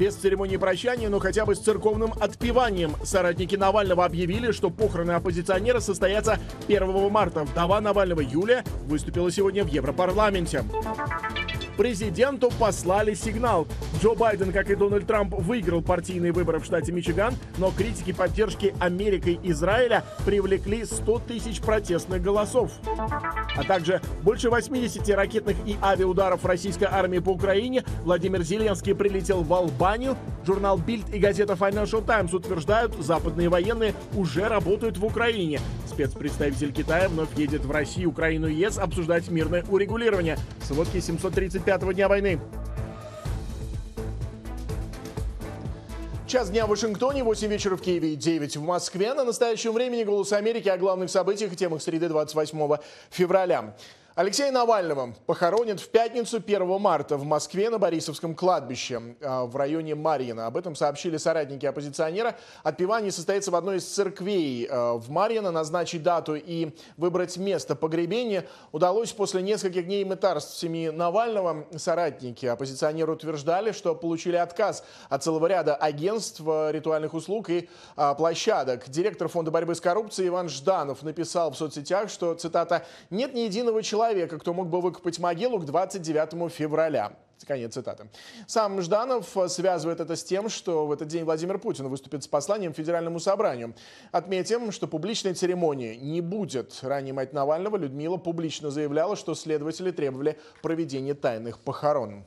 Без церемонии прощания, но хотя бы с церковным отпеванием. Соратники Навального объявили, что похороны оппозиционера состоятся 1 марта. Вдова Навального Юлия выступила сегодня в Европарламенте. Президенту послали сигнал. Джо Байден, как и Дональд Трамп, выиграл партийные выборы в штате Мичиган, но критики поддержки Америкой Израиля привлекли 100 тысяч протестных голосов. А также больше 80 ракетных и авиаударов российской армии по Украине. Владимир Зеленский прилетел в Албанию. Журнал Bild и газета Financial Times утверждают, западные военные уже работают в Украине. Спецпредставитель Китая вновь едет в Россию, Украину и ЕС обсуждать мирное урегулирование. Сводки 735 пятого дня войны. Час дня в Вашингтоне, 8 вечера в Киеве и 9 в Москве. На настоящем времени «Голос Америки» о главных событиях и темах среды 28 февраля. Алексея Навального похоронят в пятницу 1 марта в Москве на Борисовском кладбище а, в районе Марьино. Об этом сообщили соратники оппозиционера. Отпевание состоится в одной из церквей а, в Марьино. Назначить дату и выбрать место погребения удалось после нескольких дней мытарств семьи Навального. Соратники оппозиционера утверждали, что получили отказ от целого ряда агентств а, ритуальных услуг и площадок. Директор фонда борьбы с коррупцией Иван Жданов написал в соцсетях, что, цитата, «нет ни единого человека, человека, кто мог бы выкопать могилу к 29 февраля. Конец цитаты. Сам Жданов связывает это с тем, что в этот день Владимир Путин выступит с посланием Федеральному собранию. Отметим, что публичной церемонии не будет. Ранее мать Навального Людмила публично заявляла, что следователи требовали проведения тайных похорон.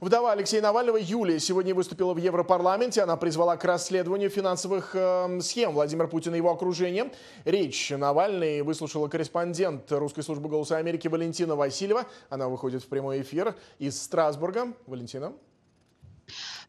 Вдова Алексея Навального Юлия сегодня выступила в Европарламенте. Она призвала к расследованию финансовых э, схем Владимира Путина и его окружения. Речь Навальный выслушала корреспондент русской службы «Голоса Америки» Валентина Васильева. Она выходит в прямой эфир из Страсбурга. Валентина.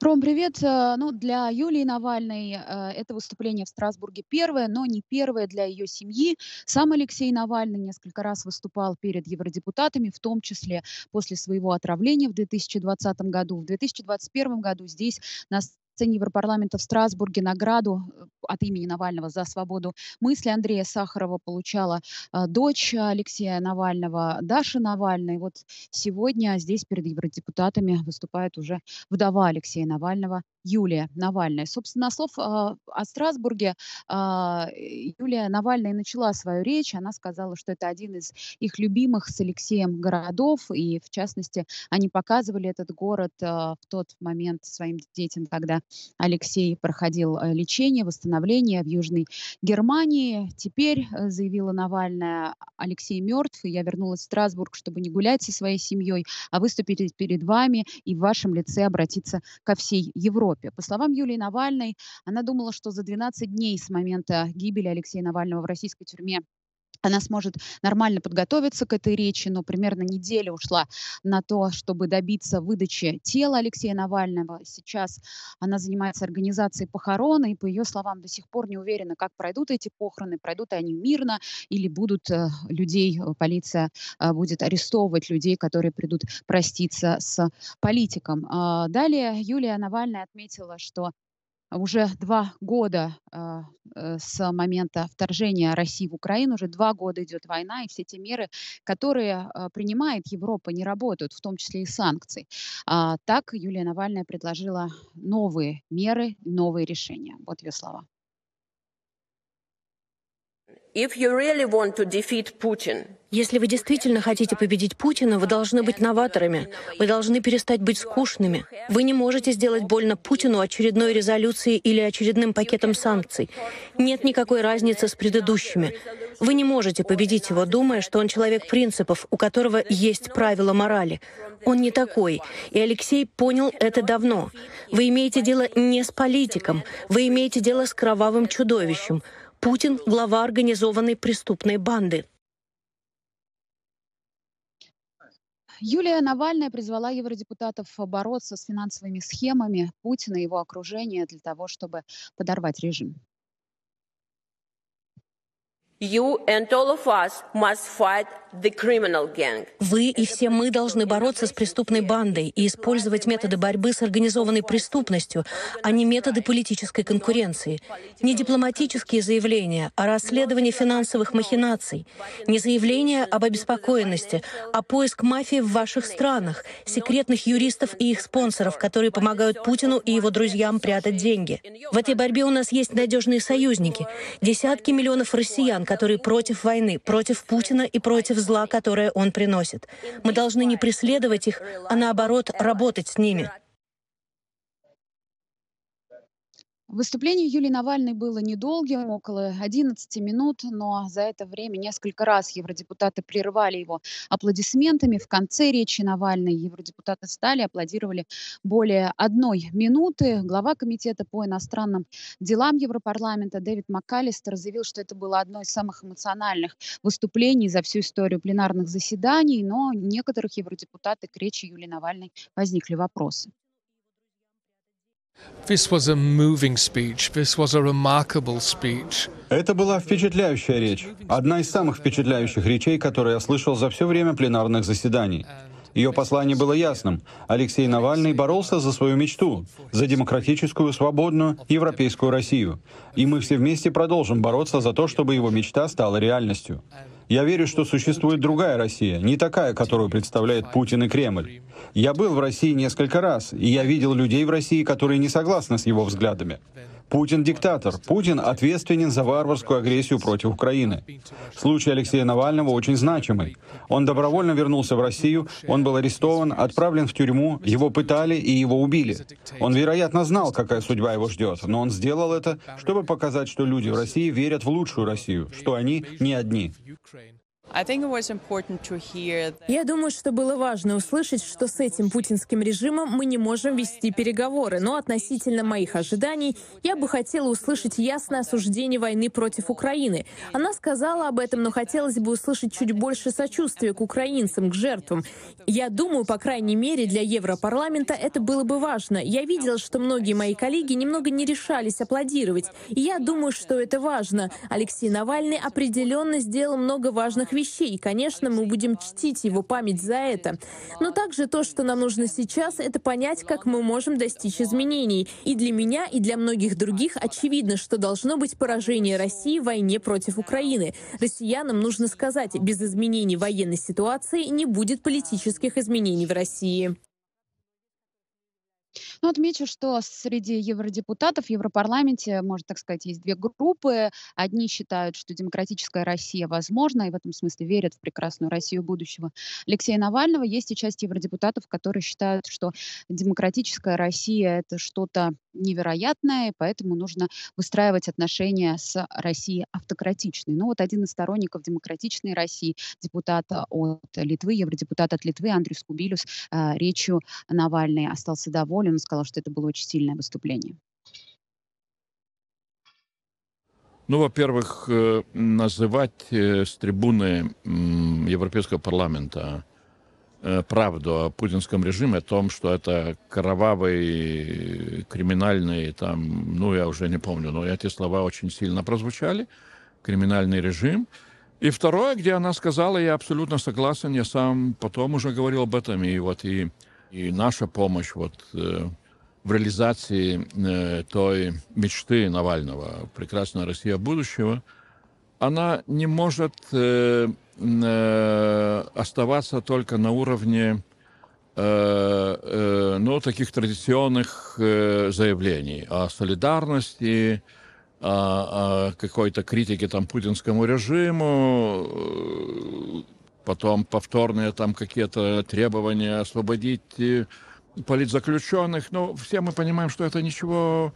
Ром, привет. Э, ну, для Юлии Навальной э, это выступление в Страсбурге первое, но не первое для ее семьи. Сам Алексей Навальный несколько раз выступал перед евродепутатами, в том числе после своего отравления в 2020 году. В 2021 году здесь на сцене Европарламента в Страсбурге награду э, от имени Навального за свободу мысли Андрея Сахарова получала э, дочь Алексея Навального, Даша Навальная. Вот сегодня здесь перед евродепутатами выступает уже вдова Алексея Навального Юлия Навальная. Собственно, слов э, о Страсбурге э, Юлия Навальная начала свою речь. Она сказала, что это один из их любимых с Алексеем городов. И, в частности, они показывали этот город э, в тот момент своим детям, когда Алексей проходил э, лечение, восстановление в Южной Германии. Теперь, э, заявила Навальная, Алексей мертв, и я вернулась в Страсбург, чтобы не гулять со своей семьей, а выступить перед вами и в вашем лице обратиться ко всей Европе. По словам Юлии Навальной, она думала, что за 12 дней с момента гибели Алексея Навального в российской тюрьме она сможет нормально подготовиться к этой речи, но примерно неделя ушла на то, чтобы добиться выдачи тела Алексея Навального. Сейчас она занимается организацией похорон, и по ее словам до сих пор не уверена, как пройдут эти похороны, пройдут они мирно или будут э, людей, э, полиция э, будет арестовывать людей, которые придут проститься с политиком. А, далее Юлия Навальная отметила, что уже два года э, э, с момента вторжения России в Украину, уже два года идет война, и все те меры, которые э, принимает Европа, не работают, в том числе и санкции. А, так Юлия Навальная предложила новые меры, новые решения. Вот ее слова. Если вы действительно хотите победить Путина, вы должны быть новаторами. Вы должны перестать быть скучными. Вы не можете сделать больно Путину очередной резолюцией или очередным пакетом санкций. Нет никакой разницы с предыдущими. Вы не можете победить его, думая, что он человек принципов, у которого есть правила морали. Он не такой. И Алексей понял это давно. Вы имеете дело не с политиком. Вы имеете дело с кровавым чудовищем. Путин — глава организованной преступной банды. Юлия Навальная призвала евродепутатов бороться с финансовыми схемами Путина и его окружения для того, чтобы подорвать режим. You and all of us must fight вы и все мы должны бороться с преступной бандой и использовать методы борьбы с организованной преступностью, а не методы политической конкуренции. Не дипломатические заявления о расследовании финансовых махинаций, не заявления об обеспокоенности, а поиск мафии в ваших странах, секретных юристов и их спонсоров, которые помогают Путину и его друзьям прятать деньги. В этой борьбе у нас есть надежные союзники, десятки миллионов россиян, которые против войны, против Путина и против зла, которое он приносит. Мы должны не преследовать их, а наоборот работать с ними. Выступление Юлии Навальной было недолгим, около 11 минут, но за это время несколько раз евродепутаты прерывали его аплодисментами. В конце речи Навальной евродепутаты стали, аплодировали более одной минуты. Глава Комитета по иностранным делам Европарламента Дэвид МакКаллистер заявил, что это было одно из самых эмоциональных выступлений за всю историю пленарных заседаний, но некоторых евродепутатов к речи Юлии Навальной возникли вопросы. Это была впечатляющая речь. Одна из самых впечатляющих речей, которые я слышал за все время пленарных заседаний. Ее послание было ясным. Алексей Навальный боролся за свою мечту, за демократическую, свободную, европейскую Россию. И мы все вместе продолжим бороться за то, чтобы его мечта стала реальностью. Я верю, что существует другая Россия, не такая, которую представляет Путин и Кремль. Я был в России несколько раз, и я видел людей в России, которые не согласны с его взглядами. Путин диктатор. Путин ответственен за варварскую агрессию против Украины. Случай Алексея Навального очень значимый. Он добровольно вернулся в Россию, он был арестован, отправлен в тюрьму, его пытали и его убили. Он, вероятно, знал, какая судьба его ждет, но он сделал это, чтобы показать, что люди в России верят в лучшую Россию, что они не одни. Я думаю, что было важно услышать, что с этим путинским режимом мы не можем вести переговоры, но относительно моих ожиданий я бы хотела услышать ясное осуждение войны против Украины. Она сказала об этом, но хотелось бы услышать чуть больше сочувствия к украинцам, к жертвам. Я думаю, по крайней мере, для Европарламента это было бы важно. Я видела, что многие мои коллеги немного не решались аплодировать. И я думаю, что это важно. Алексей Навальный определенно сделал много важных вещей вещей. Конечно, мы будем чтить его память за это. Но также то, что нам нужно сейчас, это понять, как мы можем достичь изменений. И для меня, и для многих других очевидно, что должно быть поражение России в войне против Украины. Россиянам нужно сказать, без изменений военной ситуации не будет политических изменений в России. Ну, отмечу, что среди евродепутатов в Европарламенте, можно так сказать, есть две группы. Одни считают, что демократическая Россия возможна, и в этом смысле верят в прекрасную Россию будущего Алексея Навального. Есть и часть евродепутатов, которые считают, что демократическая Россия — это что-то невероятное, и поэтому нужно выстраивать отношения с Россией автократичной. Ну вот один из сторонников демократичной России, депутат от Литвы, евродепутат от Литвы Андрей Скубилюс, э, речью Навальный остался доволен, сказал, что это было очень сильное выступление. Ну, во-первых, э, называть э, с трибуны Европейского парламента э, правду о путинском режиме, о том, что это кровавый, криминальный, там, ну, я уже не помню, но эти слова очень сильно прозвучали, криминальный режим. И второе, где она сказала, я абсолютно согласен, я сам потом уже говорил об этом, и вот и, и наша помощь вот в реализации э, той мечты Навального «Прекрасная Россия будущего», она не может э, э, оставаться только на уровне ну, таких традиционных заявлений о солидарности, о, какой-то критике там путинскому режиму, потом повторные там какие-то требования освободить политзаключенных. Но все мы понимаем, что это ничего...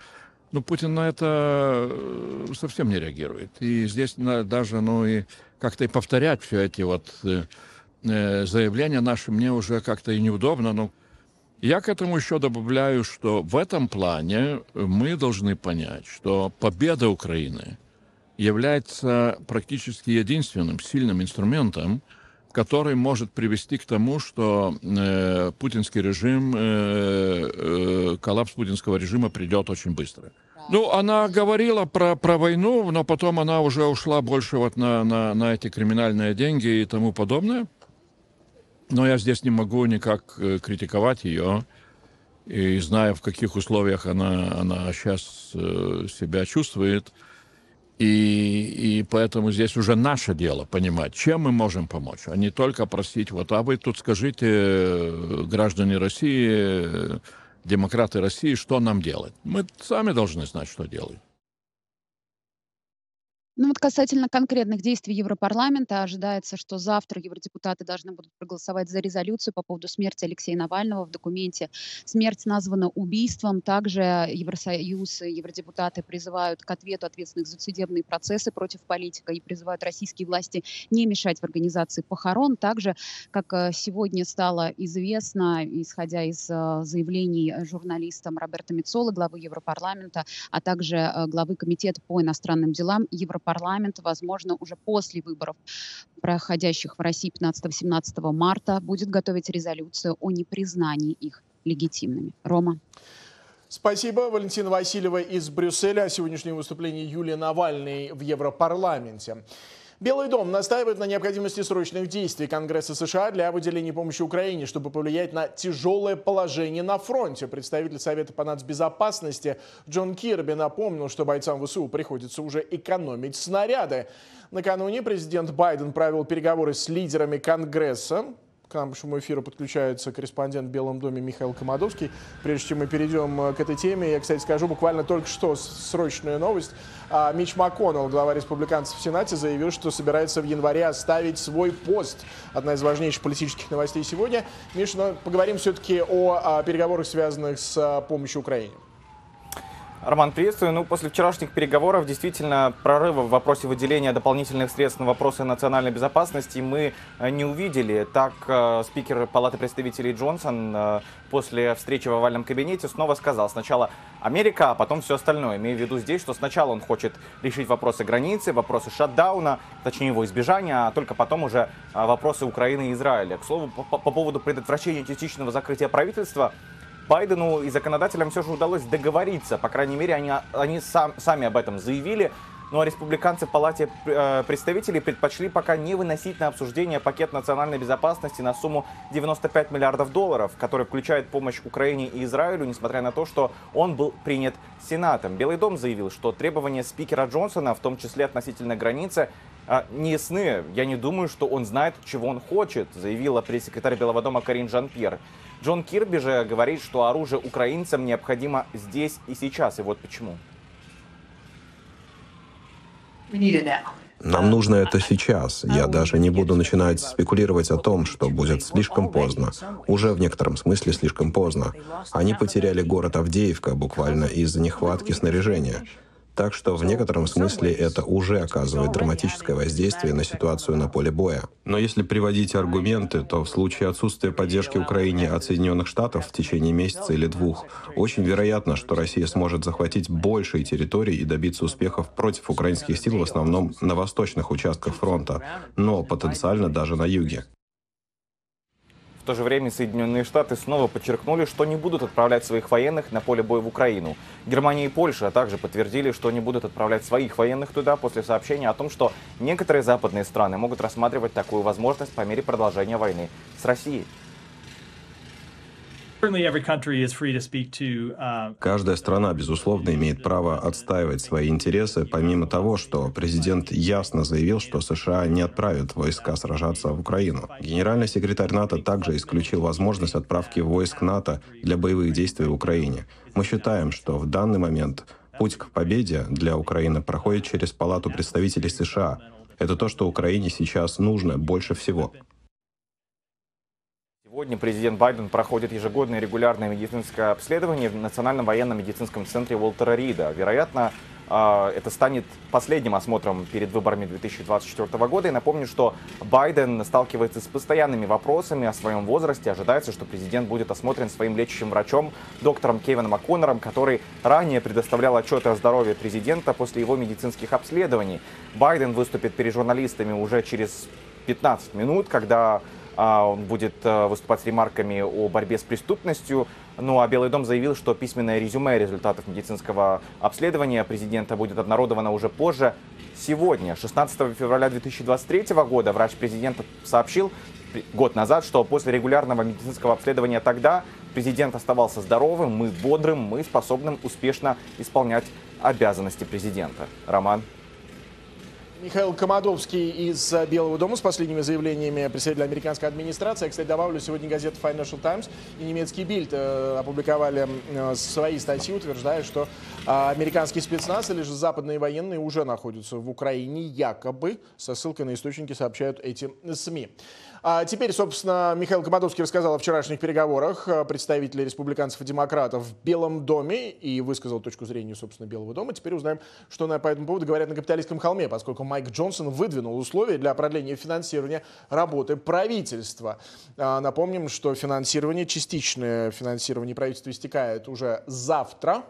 Ну, Путин на это э, совсем не реагирует. И здесь даже, ну, и как-то и повторять все эти вот э, э, заявления наши мне уже как-то и неудобно. Но я к этому еще добавляю, что в этом плане мы должны понять, что победа Украины является практически единственным сильным инструментом, который может привести к тому, что э, путинский режим, э, э, коллапс путинского режима придет очень быстро. Ну, она говорила про, про войну, но потом она уже ушла больше вот на, на, на эти криминальные деньги и тому подобное. Но я здесь не могу никак э, критиковать ее. И зная, в каких условиях она, она сейчас э, себя чувствует, и, и поэтому здесь уже наше дело понимать, чем мы можем помочь, а не только просить, вот, а вы тут скажите, э, граждане России, демократы России, что нам делать. Мы сами должны знать, что делать. Ну вот касательно конкретных действий Европарламента, ожидается, что завтра евродепутаты должны будут проголосовать за резолюцию по поводу смерти Алексея Навального. В документе смерть названа убийством. Также Евросоюз и евродепутаты призывают к ответу ответственных за судебные процессы против политика и призывают российские власти не мешать в организации похорон. Также, как э, сегодня стало известно, исходя из э, заявлений журналистам Роберта Мицола, главы Европарламента, а также э, главы Комитета по иностранным делам Европарламента, парламент, возможно, уже после выборов, проходящих в России 15-17 марта, будет готовить резолюцию о непризнании их легитимными. Рома. Спасибо. Валентина Васильева из Брюсселя о сегодняшнем Юлии Навальной в Европарламенте. Белый дом настаивает на необходимости срочных действий Конгресса США для выделения помощи Украине, чтобы повлиять на тяжелое положение на фронте. Представитель Совета по нацбезопасности Джон Кирби напомнил, что бойцам ВСУ приходится уже экономить снаряды. Накануне президент Байден провел переговоры с лидерами Конгресса. К нашему эфиру подключается корреспондент в Белом доме Михаил Комадовский. Прежде чем мы перейдем э, к этой теме, я, кстати, скажу буквально только что срочную новость. А, Мич МакКоннелл, глава республиканцев в Сенате, заявил, что собирается в январе оставить свой пост. Одна из важнейших политических новостей сегодня. Миш, но поговорим все-таки о, о переговорах, связанных с а, помощью Украине. Роман, приветствую. Ну, после вчерашних переговоров действительно прорыва в вопросе выделения дополнительных средств на вопросы национальной безопасности мы э, не увидели. Так, э, спикер Палаты представителей Джонсон э, после встречи в овальном кабинете снова сказал сначала Америка, а потом все остальное. Имею в виду здесь, что сначала он хочет решить вопросы границы, вопросы шатдауна, точнее его избежания, а только потом уже вопросы Украины и Израиля. К слову, по, по поводу предотвращения частичного закрытия правительства, Байдену и законодателям все же удалось договориться. По крайней мере, они, они сам, сами об этом заявили. Ну а республиканцы в Палате э, представителей предпочли пока не выносить на обсуждение пакет национальной безопасности на сумму 95 миллиардов долларов, который включает помощь Украине и Израилю, несмотря на то, что он был принят Сенатом. Белый дом заявил, что требования спикера Джонсона, в том числе относительно границы, э, не ясны. Я не думаю, что он знает, чего он хочет, заявила пресс-секретарь Белого дома Карин Жан-Пьер. Джон Кирби же говорит, что оружие украинцам необходимо здесь и сейчас. И вот почему. Нам нужно это сейчас. Я даже не буду начинать спекулировать о том, что будет слишком поздно. Уже в некотором смысле слишком поздно. Они потеряли город Авдеевка буквально из-за нехватки снаряжения. Так что в некотором смысле это уже оказывает драматическое воздействие на ситуацию на поле боя. Но если приводить аргументы, то в случае отсутствия поддержки Украине от Соединенных Штатов в течение месяца или двух, очень вероятно, что Россия сможет захватить большие территории и добиться успехов против украинских сил в основном на восточных участках фронта, но потенциально даже на юге. В то же время Соединенные Штаты снова подчеркнули, что не будут отправлять своих военных на поле боя в Украину. Германия и Польша также подтвердили, что не будут отправлять своих военных туда после сообщения о том, что некоторые западные страны могут рассматривать такую возможность по мере продолжения войны с Россией. Uh, Каждая страна, безусловно, имеет право отстаивать свои интересы, помимо того, что президент ясно заявил, что США не отправят войска сражаться в Украину. Генеральный секретарь НАТО также исключил возможность отправки войск НАТО для боевых действий в Украине. Мы считаем, что в данный момент путь к победе для Украины проходит через Палату представителей США. Это то, что Украине сейчас нужно больше всего. Сегодня президент Байден проходит ежегодное регулярное медицинское обследование в Национальном военном медицинском центре Уолтера Рида. Вероятно, а, это станет последним осмотром перед выборами 2024 года. И напомню, что Байден сталкивается с постоянными вопросами о своем возрасте. Ожидается, что президент будет осмотрен своим лечащим врачом, доктором Кевином МакКоннором, который ранее предоставлял отчеты о здоровье президента после его медицинских обследований. Байден выступит перед журналистами уже через 15 минут, когда он будет э, выступать с ремарками о борьбе с преступностью. Ну а Белый дом заявил, что письменное резюме результатов медицинского обследования президента будет обнародовано уже позже. Сегодня, 16 февраля 2023 года, врач президента сообщил год назад, что после регулярного медицинского обследования тогда президент оставался здоровым, мы бодрым, мы способным успешно исполнять обязанности президента. Роман. Михаил Комадовский из э, Белого дома с последними заявлениями представителя американской администрации. Я, кстати, добавлю, сегодня газета Financial Times и немецкий Бильд э, опубликовали э, свои статьи, утверждая, что американские спецназ или же западные военные уже находятся в Украине, якобы, со ссылкой на источники сообщают эти СМИ. А теперь, собственно, Михаил Комадовский рассказал о вчерашних переговорах э, представителей республиканцев и демократов в Белом доме и высказал точку зрения, собственно, Белого дома. Теперь узнаем, что на по этому поводу говорят на капиталистском холме, поскольку Майк Джонсон выдвинул условия для продления финансирования работы правительства. А, напомним, что финансирование, частичное финансирование правительства истекает уже завтра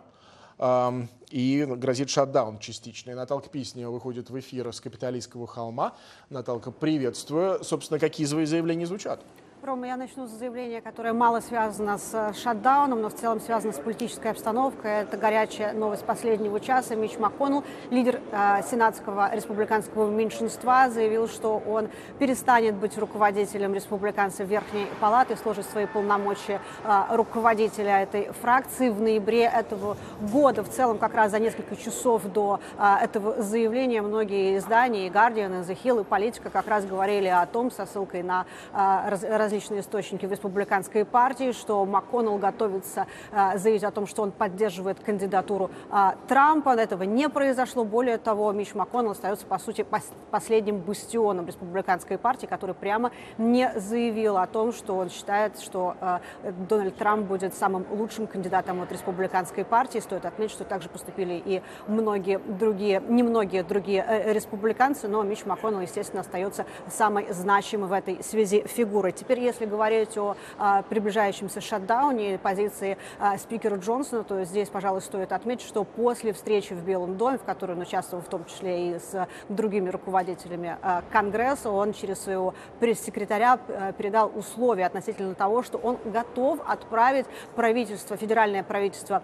и грозит шатдаун частичный. Наталка Писнева выходит в эфир с капиталистского холма. Наталка, приветствую. Собственно, какие свои заявления звучат? Рома, я начну с заявления, которое мало связано с э, шатдауном, но в целом связано с политической обстановкой. Это горячая новость последнего часа. Мич МакКоннелл, лидер э, сенатского республиканского меньшинства, заявил, что он перестанет быть руководителем республиканцев Верхней Палаты, сложит свои полномочия э, руководителя этой фракции в ноябре этого года. В целом, как раз за несколько часов до э, этого заявления многие издания, и Guardian, и The Hill, и Политика как раз говорили о том, со ссылкой на э, раз, различные источники в республиканской партии, что МакКоннелл готовится э, заявить о том, что он поддерживает кандидатуру э, Трампа. Этого не произошло. Более того, Мич МакКоннелл остается, по сути, пос последним бастионом республиканской партии, который прямо не заявил о том, что он считает, что э, Дональд Трамп будет самым лучшим кандидатом от республиканской партии. Стоит отметить, что также поступили и многие другие, немногие другие республиканцы, но Мич МакКоннелл, естественно, остается самой значимой в этой связи фигурой. Теперь если говорить о а, приближающемся шатдауне позиции а, спикера Джонсона, то здесь, пожалуй, стоит отметить, что после встречи в Белом доме, в которой он участвовал в том числе и с другими руководителями а, Конгресса, он через своего пресс-секретаря передал условия относительно того, что он готов отправить правительство, федеральное правительство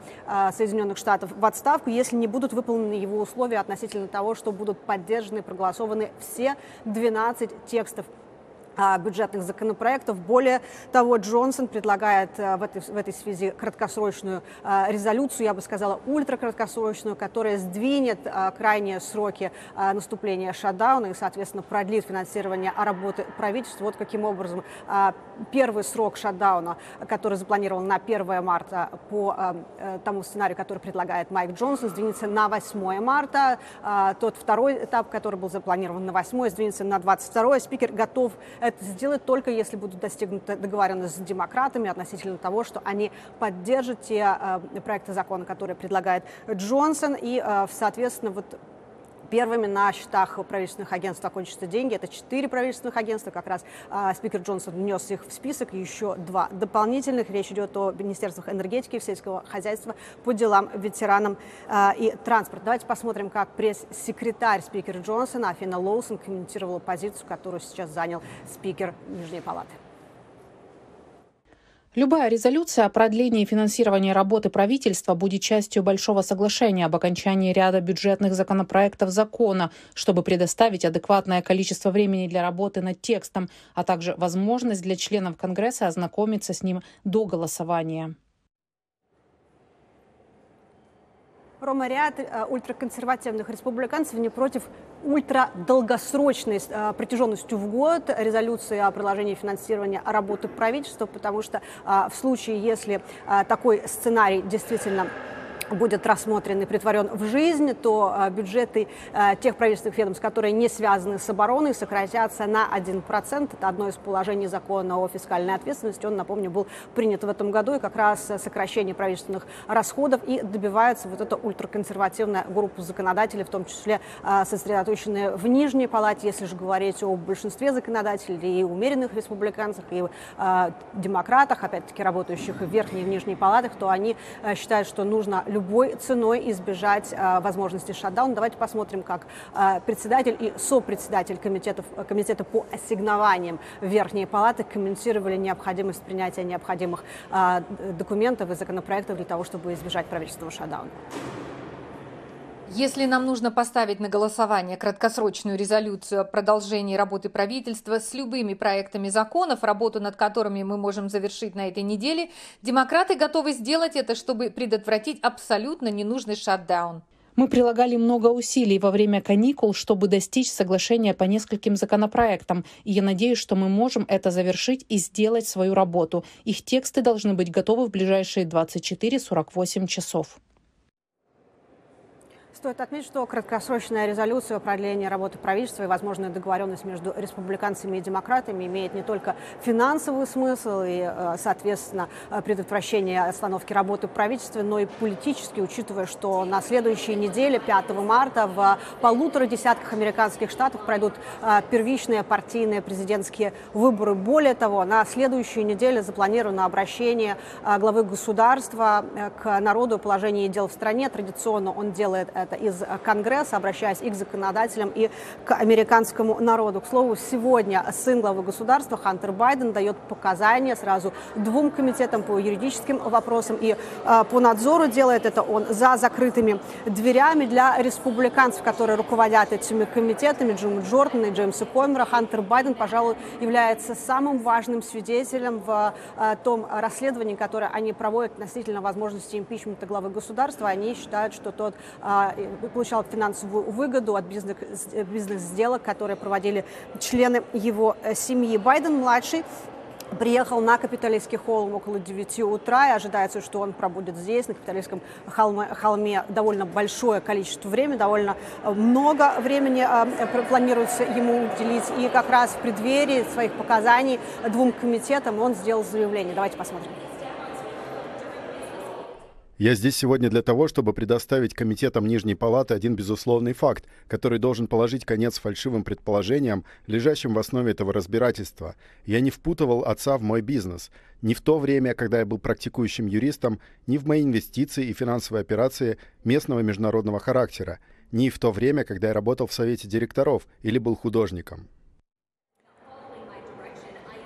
Соединенных Штатов в отставку, если не будут выполнены его условия относительно того, что будут поддержаны и проголосованы все 12 текстов бюджетных законопроектов. Более того, Джонсон предлагает а, в этой, в этой связи краткосрочную а, резолюцию, я бы сказала, ультракраткосрочную, которая сдвинет крайние сроки наступления шатдауна и, соответственно, продлит финансирование работы правительства. Вот каким образом первый срок шатдауна, который запланирован на 1 марта по э, тому сценарию, который предлагает Майк Джонсон, сдвинется на 8 марта. Тот второй этап, который был запланирован на 8, сдвинется на 22. Спикер готов это сделать только если будут достигнуты договоренности с демократами относительно того, что они поддержат те э, проекты закона, которые предлагает Джонсон, и, э, соответственно, вот Первыми на счетах правительственных агентств окончатся деньги. Это четыре правительственных агентства. Как раз э, спикер Джонсон внес их в список. Еще два дополнительных. Речь идет о министерствах энергетики и сельского хозяйства по делам ветеранам э, и транспорта. Давайте посмотрим, как пресс-секретарь спикера Джонсона Афина Лоусон комментировала позицию, которую сейчас занял спикер Нижней палаты. Любая резолюция о продлении финансирования работы правительства будет частью большого соглашения об окончании ряда бюджетных законопроектов закона, чтобы предоставить адекватное количество времени для работы над текстом, а также возможность для членов Конгресса ознакомиться с ним до голосования. Рома, ряд э, ультраконсервативных республиканцев не против ультрадолгосрочной э, протяженностью в год резолюции о продолжении финансирования работы правительства, потому что э, в случае, если такой сценарий действительно будет рассмотрен и притворен в жизнь, то э, бюджеты э, тех правительственных ведомств, которые не связаны с обороной, сократятся на 1%. Это одно из положений закона о фискальной ответственности. Он, напомню, был принят в этом году, и как раз сокращение правительственных расходов и добивается вот эта ультраконсервативная группа законодателей, в том числе э, сосредоточенные в Нижней Палате, если же говорить о большинстве законодателей, и умеренных республиканцах, и демократах, опять-таки работающих в Верхней и в Нижней Палатах, то они считают, что нужно любой ценой избежать возможности шатдауна. Давайте посмотрим, как председатель и сопредседатель комитетов, комитета по ассигнованиям Верхней Палаты комментировали необходимость принятия необходимых документов и законопроектов для того, чтобы избежать правительственного шатдауна. Если нам нужно поставить на голосование краткосрочную резолюцию о продолжении работы правительства с любыми проектами законов, работу над которыми мы можем завершить на этой неделе, демократы готовы сделать это, чтобы предотвратить абсолютно ненужный шатдаун. Мы прилагали много усилий во время каникул, чтобы достичь соглашения по нескольким законопроектам, и я надеюсь, что мы можем это завершить и сделать свою работу. Их тексты должны быть готовы в ближайшие 24-48 часов. Стоит отметить, что краткосрочная резолюция о продлении работы правительства и возможная договоренность между республиканцами и демократами имеет не только финансовый смысл и, э, соответственно, предотвращение остановки работы правительства, но и политический, учитывая, что на следующей неделе, 5 марта, в полутора десятках американских штатов пройдут э, первичные партийные президентские выборы. Более того, на следующей неделе запланировано обращение э, главы государства к народу о положении дел в стране. Традиционно он делает это это из Конгресса, обращаясь и к законодателям, и к американскому народу. К слову, сегодня сын главы государства Хантер Байден дает показания сразу двум комитетам по юридическим вопросам и э, по надзору. Делает это он за закрытыми дверями для республиканцев, которые руководят этими комитетами, Джима Джордана и Джеймса Комера. Хантер Байден, пожалуй, является самым важным свидетелем в э, том расследовании, которое они проводят относительно возможности импичмента главы государства. Они считают, что тот э, получал финансовую выгоду от бизнес-сделок, которые проводили члены его э, семьи. Байден-младший приехал на Капитолийский холм около 9 утра, и ожидается, что он пробудет здесь, на Капитолийском холме, холме, довольно большое количество времени, довольно э, много времени э, планируется ему уделить. И как раз в преддверии своих показаний двум комитетам он сделал заявление. Давайте посмотрим. Я здесь сегодня для того, чтобы предоставить комитетам Нижней Палаты один безусловный факт, который должен положить конец фальшивым предположениям, лежащим в основе этого разбирательства. Я не впутывал отца в мой бизнес. Ни в то время, когда я был практикующим юристом, ни в мои инвестиции и финансовые операции местного международного характера, ни в то время, когда я работал в совете директоров или был художником.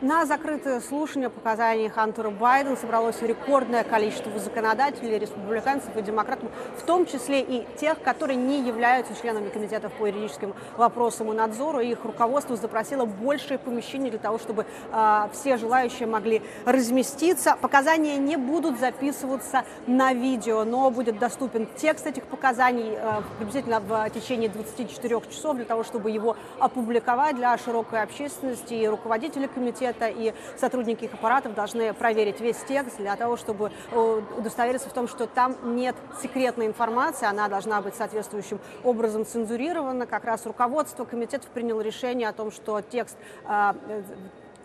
На закрытое слушание показаний Хантера Байдена собралось рекордное количество законодателей, республиканцев и демократов, в том числе и тех, которые не являются членами комитетов по юридическим вопросам и надзору. их руководство запросило большее помещение для того, чтобы э, все желающие могли разместиться. Показания не будут записываться на видео, но будет доступен текст этих показаний э, приблизительно в течение 24 часов для того, чтобы его опубликовать для широкой общественности и руководители комитета это и сотрудники их аппаратов должны проверить весь текст для того, чтобы э, удостовериться в том, что там нет секретной информации, она должна быть соответствующим образом цензурирована. Как раз руководство комитетов приняло решение о том, что текст э,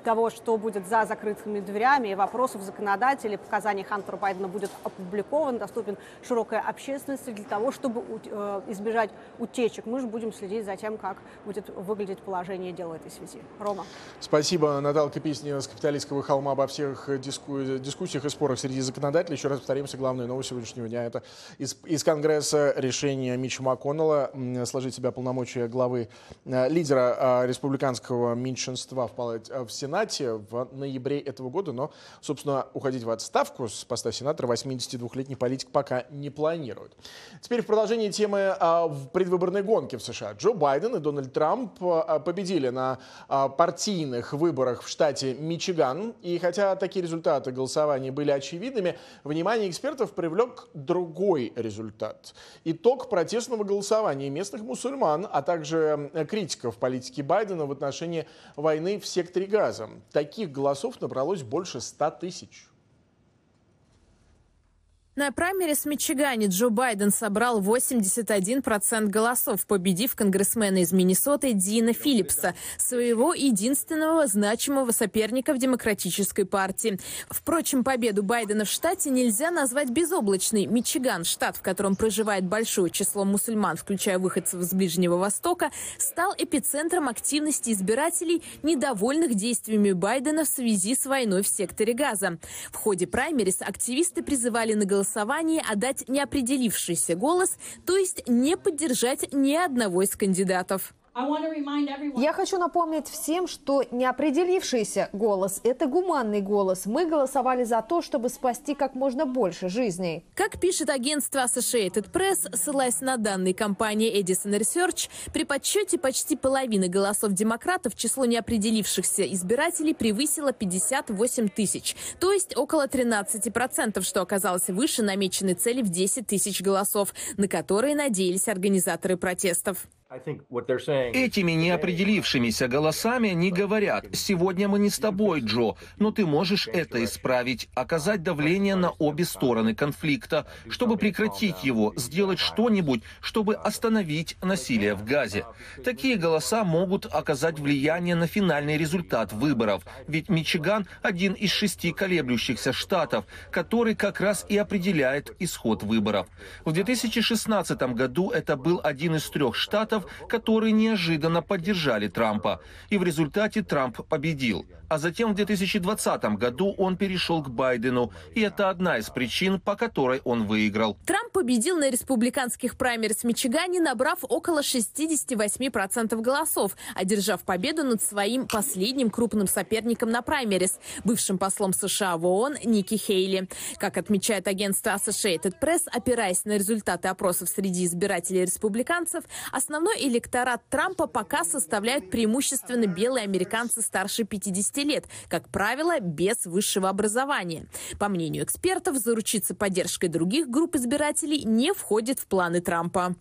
того, что будет за закрытыми дверями, и вопросов законодателей, показаний Хантера Байдена будет опубликован, доступен широкой общественности для того, чтобы э, избежать утечек. Мы же будем следить за тем, как будет выглядеть положение дела в этой связи. Рома. Спасибо, Наталья Песня с Капиталистского холма обо всех диску... дискуссиях и спорах среди законодателей. Еще раз повторимся, главная новость сегодняшнего дня – это из, из Конгресса решение Митча МакКоннелла сложить себя полномочия главы э, лидера э, республиканского меньшинства в, палате, в Сенате Сенате в ноябре этого года, но, собственно, уходить в отставку с поста сенатора 82-летний политик пока не планирует. Теперь в продолжении темы а, в предвыборной гонке в США. Джо Байден и Дональд Трамп а, победили на а, партийных выборах в штате Мичиган. И хотя такие результаты голосования были очевидными, внимание экспертов привлек другой результат. Итог протестного голосования местных мусульман, а также критиков политики Байдена в отношении войны в секторе Газа. Таких голосов набралось больше 100 тысяч. На праймерис в Мичигане Джо Байден собрал 81% голосов, победив конгрессмена из Миннесоты Дина Филлипса, своего единственного значимого соперника в Демократической партии. Впрочем, победу Байдена в штате нельзя назвать безоблачной. Мичиган, штат, в котором проживает большое число мусульман, включая выходцев с Ближнего Востока, стал эпицентром активности избирателей, недовольных действиями Байдена в связи с войной в секторе Газа. В ходе праймерис активисты призывали на голосование голосовании отдать неопределившийся голос, то есть не поддержать ни одного из кандидатов. Я хочу напомнить всем, что неопределившийся голос – это гуманный голос. Мы голосовали за то, чтобы спасти как можно больше жизней. Как пишет агентство Associated Press, ссылаясь на данные компании Edison Research, при подсчете почти половины голосов демократов число неопределившихся избирателей превысило 58 тысяч, то есть около 13%, что оказалось выше намеченной цели в 10 тысяч голосов, на которые надеялись организаторы протестов. Этими неопределившимися голосами не говорят «сегодня мы не с тобой, Джо, но ты можешь это исправить, оказать давление на обе стороны конфликта, чтобы прекратить его, сделать что-нибудь, чтобы остановить насилие в Газе». Такие голоса могут оказать влияние на финальный результат выборов, ведь Мичиган – один из шести колеблющихся штатов, который как раз и определяет исход выборов. В 2016 году это был один из трех штатов, штатов, которые неожиданно поддержали Трампа. И в результате Трамп победил. А затем в 2020 году он перешел к Байдену. И это одна из причин, по которой он выиграл. Трамп победил на республиканских праймерис в Мичигане, набрав около 68% голосов, одержав победу над своим последним крупным соперником на праймерис, бывшим послом США в ООН Ники Хейли. Как отмечает агентство Associated Press, опираясь на результаты опросов среди избирателей республиканцев, основной электорат Трампа пока составляют преимущественно белые американцы старше 50 лет, как правило, без высшего образования. По мнению экспертов, заручиться поддержкой других групп избирателей не входит в планы Трампа.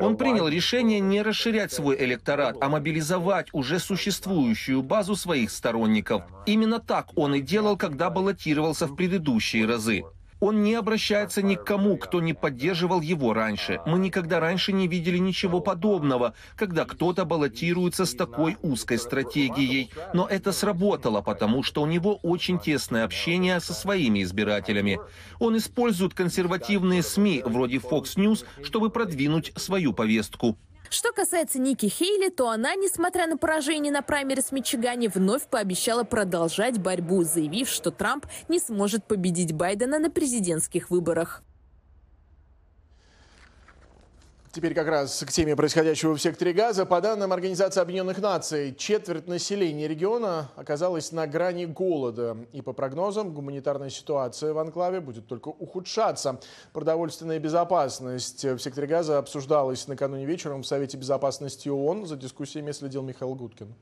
Он принял решение не расширять свой электорат, а мобилизовать уже существующую базу своих сторонников. Именно так он и делал, когда баллотировался в предыдущие разы. Он не обращается ни к кому, кто не поддерживал его раньше. Мы никогда раньше не видели ничего подобного, когда кто-то баллотируется с такой узкой стратегией. Но это сработало, потому что у него очень тесное общение со своими избирателями. Он использует консервативные СМИ вроде Fox News, чтобы продвинуть свою повестку. Что касается Ники Хейли, то она, несмотря на поражение на праймерис в Мичигане, вновь пообещала продолжать борьбу, заявив, что Трамп не сможет победить Байдена на президентских выборах. Теперь как раз к теме происходящего в секторе газа. По данным Организации Объединенных Наций, четверть населения региона оказалась на грани голода. И по прогнозам, гуманитарная ситуация в анклаве будет только ухудшаться. Продовольственная безопасность в секторе газа обсуждалась накануне вечером в Совете Безопасности ООН. За дискуссиями следил Михаил Гудкин.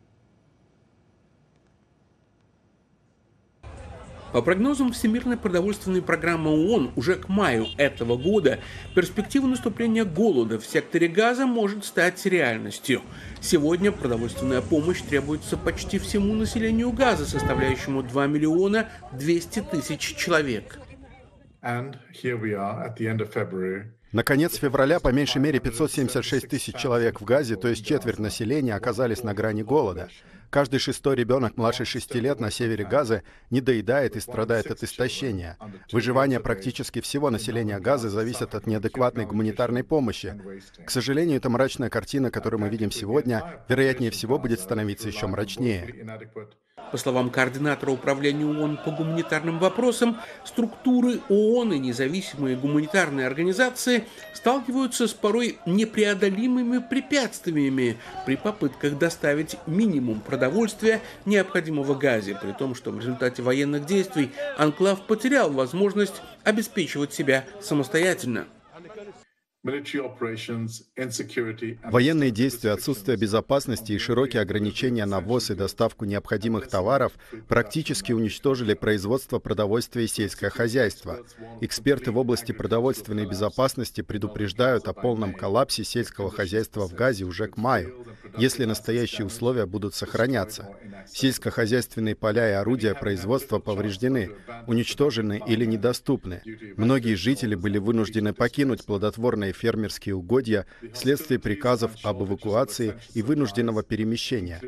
По прогнозам Всемирной продовольственной программы ООН, уже к маю этого года перспектива наступления голода в секторе газа может стать реальностью. Сегодня продовольственная помощь требуется почти всему населению газа, составляющему 2 миллиона 200 тысяч человек. Наконец февраля по меньшей мере 576 тысяч человек в Газе, то есть четверть населения, оказались на грани голода. Каждый шестой ребенок младше шести лет на севере Газы недоедает и страдает от истощения. Выживание практически всего населения Газы зависит от неадекватной гуманитарной помощи. К сожалению, эта мрачная картина, которую мы видим сегодня, вероятнее всего будет становиться еще мрачнее. По словам координатора управления ООН по гуманитарным вопросам, структуры ООН и независимые гуманитарные организации сталкиваются с порой непреодолимыми препятствиями при попытках доставить минимум продовольствия, необходимого газе, при том, что в результате военных действий Анклав потерял возможность обеспечивать себя самостоятельно. Военные действия, отсутствие безопасности и широкие ограничения на ввоз и доставку необходимых товаров практически уничтожили производство продовольствия и сельское хозяйство. Эксперты в области продовольственной безопасности предупреждают о полном коллапсе сельского хозяйства в Газе уже к маю, если настоящие условия будут сохраняться. Сельскохозяйственные поля и орудия производства повреждены, уничтожены или недоступны. Многие жители были вынуждены покинуть плодотворные фермерские угодья вследствие приказов об эвакуации и вынужденного перемещения.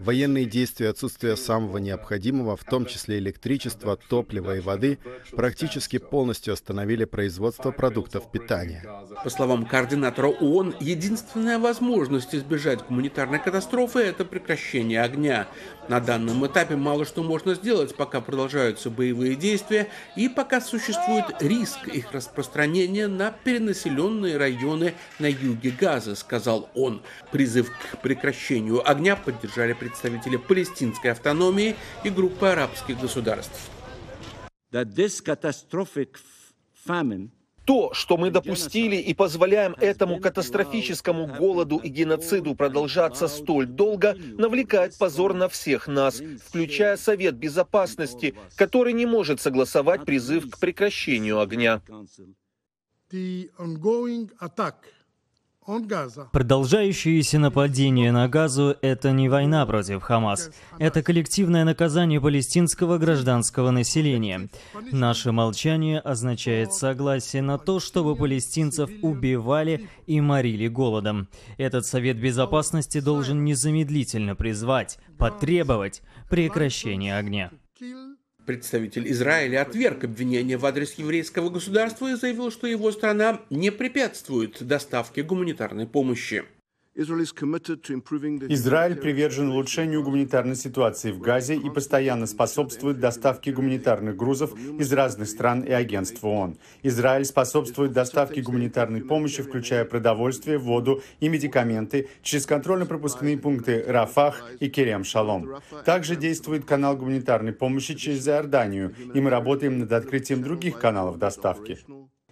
Военные действия отсутствия самого необходимого, в том числе электричества, топлива и воды, практически полностью остановили производство продуктов питания. По словам координатора ООН, единственная возможность избежать гуманитарной катастрофы – это прекращение огня. На данном этапе мало что можно сделать, пока продолжаются боевые действия и пока существует риск их распространения на перенаселенные районы на юге Газа, сказал он. Призыв к прекращению огня поддержали представители палестинской автономии и группы арабских государств. That this catastrophic famine то, что мы допустили и позволяем этому катастрофическому голоду и геноциду продолжаться столь долго, навлекает позор на всех нас, включая Совет Безопасности, который не может согласовать призыв к прекращению огня. Продолжающиеся нападения на Газу – это не война против Хамас. Это коллективное наказание палестинского гражданского населения. Наше молчание означает согласие на то, чтобы палестинцев убивали и морили голодом. Этот Совет Безопасности должен незамедлительно призвать, потребовать прекращения огня. Представитель Израиля отверг обвинения в адрес еврейского государства и заявил, что его страна не препятствует доставке гуманитарной помощи. Израиль привержен улучшению гуманитарной ситуации в Газе и постоянно способствует доставке гуманитарных грузов из разных стран и агентств ООН. Израиль способствует доставке гуманитарной помощи, включая продовольствие, воду и медикаменты, через контрольно-пропускные пункты Рафах и Керем-Шалом. Также действует канал гуманитарной помощи через Иорданию, и мы работаем над открытием других каналов доставки.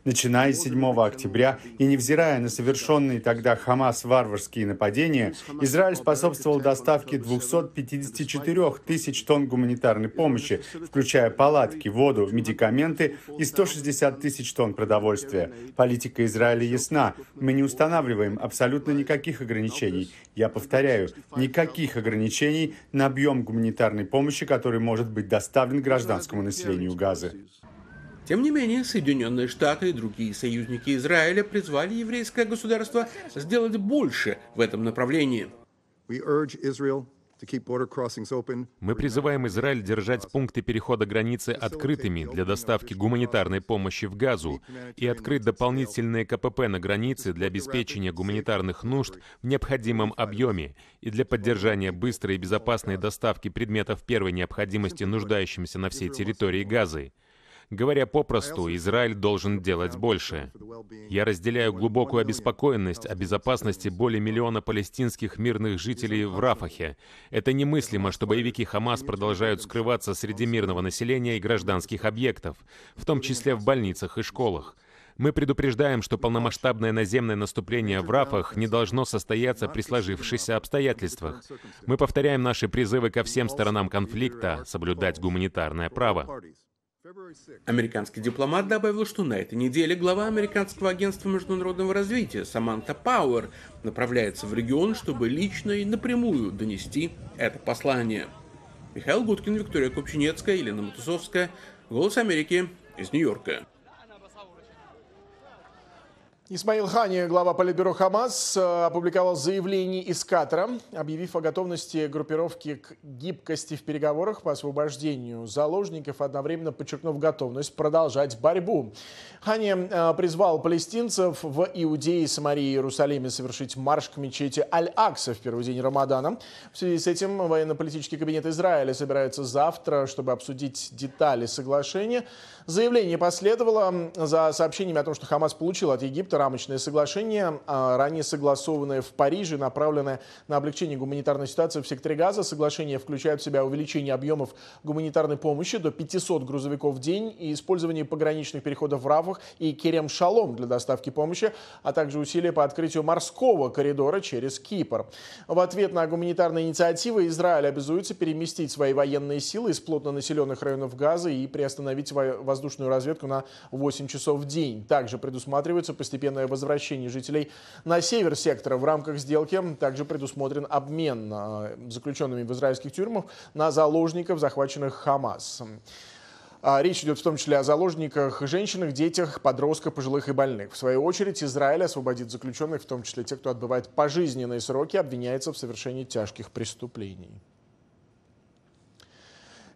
Начиная с 7 октября и невзирая на совершенные тогда Хамас варварские нападения, Израиль способствовал доставке 254 тысяч тонн гуманитарной помощи, включая палатки, воду, медикаменты и 160 тысяч тонн продовольствия. Политика Израиля ясна. Мы не устанавливаем абсолютно никаких ограничений. Я повторяю, никаких ограничений на объем гуманитарной помощи, который может быть доставлен гражданскому населению Газы. Тем не менее, Соединенные Штаты и другие союзники Израиля призвали еврейское государство сделать больше в этом направлении. Мы призываем Израиль держать пункты перехода границы открытыми для доставки гуманитарной помощи в Газу и открыть дополнительные КПП на границе для обеспечения гуманитарных нужд в необходимом объеме и для поддержания быстрой и безопасной доставки предметов первой необходимости нуждающимся на всей территории Газы. Говоря попросту, Израиль должен делать больше. Я разделяю глубокую обеспокоенность о безопасности более миллиона палестинских мирных жителей в Рафахе. Это немыслимо, что боевики Хамас продолжают скрываться среди мирного населения и гражданских объектов, в том числе в больницах и школах. Мы предупреждаем, что полномасштабное наземное наступление в Рафах не должно состояться при сложившихся обстоятельствах. Мы повторяем наши призывы ко всем сторонам конфликта соблюдать гуманитарное право. Американский дипломат добавил, что на этой неделе глава Американского агентства международного развития Саманта Пауэр направляется в регион, чтобы лично и напрямую донести это послание. Михаил Гудкин, Виктория Купчинецкая, Елена Матусовская. Голос Америки из Нью-Йорка. Исмаил Хани, глава Политбюро Хамас, э, опубликовал заявление из Катара, объявив о готовности группировки к гибкости в переговорах по освобождению заложников, одновременно подчеркнув готовность продолжать борьбу. Хани э, призвал палестинцев в Иудее, Самарии и Иерусалиме совершить марш к мечети Аль-Акса в первый день Рамадана. В связи с этим военно-политический кабинет Израиля собирается завтра, чтобы обсудить детали соглашения. Заявление последовало за сообщениями о том, что Хамас получил от Египта рамочное соглашение, а, ранее согласованное в Париже, направленное на облегчение гуманитарной ситуации в секторе Газа. Соглашение включает в себя увеличение объемов гуманитарной помощи до 500 грузовиков в день и использование пограничных переходов в Рафах и Керем-Шалом для доставки помощи, а также усилия по открытию морского коридора через Кипр. В ответ на гуманитарные инициативы Израиль обязуется переместить свои военные силы из плотно населенных районов Газа и приостановить воздушную разведку на 8 часов в день. Также предусматривается постепенно постепенное возвращение жителей на север сектора. В рамках сделки также предусмотрен обмен э, заключенными в израильских тюрьмах на заложников, захваченных Хамас. А, речь идет в том числе о заложниках, женщинах, детях, подростках, пожилых и больных. В свою очередь, Израиль освободит заключенных, в том числе тех, кто отбывает пожизненные сроки, обвиняется в совершении тяжких преступлений.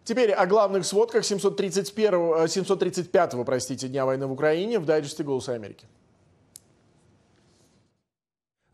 Теперь о главных сводках 731, 735 простите, Дня войны в Украине в дайджесте «Голоса Америки».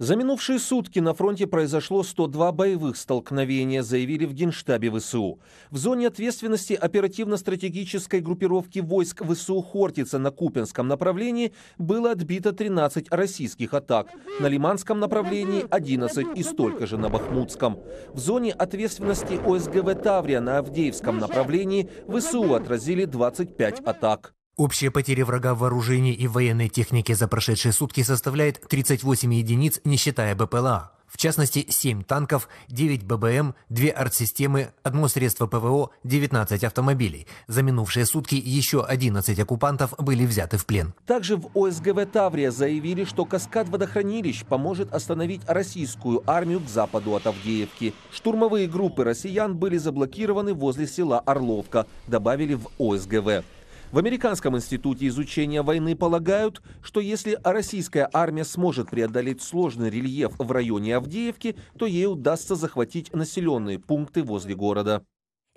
За минувшие сутки на фронте произошло 102 боевых столкновения, заявили в Генштабе ВСУ. В зоне ответственности оперативно-стратегической группировки войск ВСУ «Хортица» на Купенском направлении было отбито 13 российских атак, на Лиманском направлении 11 и столько же на Бахмутском. В зоне ответственности ОСГВ «Таврия» на Авдеевском направлении ВСУ отразили 25 атак. Общие потери врага в вооружении и военной технике за прошедшие сутки составляет 38 единиц, не считая БПЛА. В частности, 7 танков, 9 ББМ, 2 артсистемы, одно средство ПВО, 19 автомобилей. За минувшие сутки еще 11 оккупантов были взяты в плен. Также в ОСГВ «Таврия» заявили, что каскад водохранилищ поможет остановить российскую армию к западу от Авдеевки. Штурмовые группы россиян были заблокированы возле села Орловка, добавили в ОСГВ. В Американском институте изучения войны полагают, что если российская армия сможет преодолеть сложный рельеф в районе Авдеевки, то ей удастся захватить населенные пункты возле города.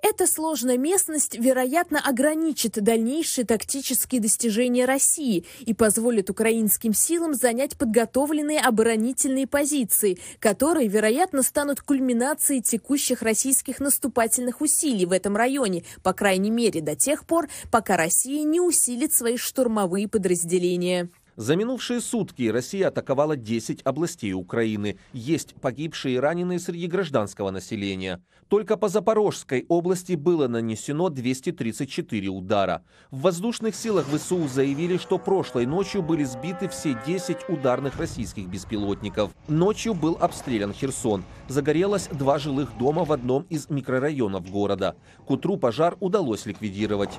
Эта сложная местность, вероятно, ограничит дальнейшие тактические достижения России и позволит украинским силам занять подготовленные оборонительные позиции, которые, вероятно, станут кульминацией текущих российских наступательных усилий в этом районе, по крайней мере до тех пор, пока Россия не усилит свои штурмовые подразделения. За минувшие сутки Россия атаковала 10 областей Украины. Есть погибшие и раненые среди гражданского населения. Только по Запорожской области было нанесено 234 удара. В воздушных силах ВСУ заявили, что прошлой ночью были сбиты все 10 ударных российских беспилотников. Ночью был обстрелян Херсон. Загорелось два жилых дома в одном из микрорайонов города. К утру пожар удалось ликвидировать.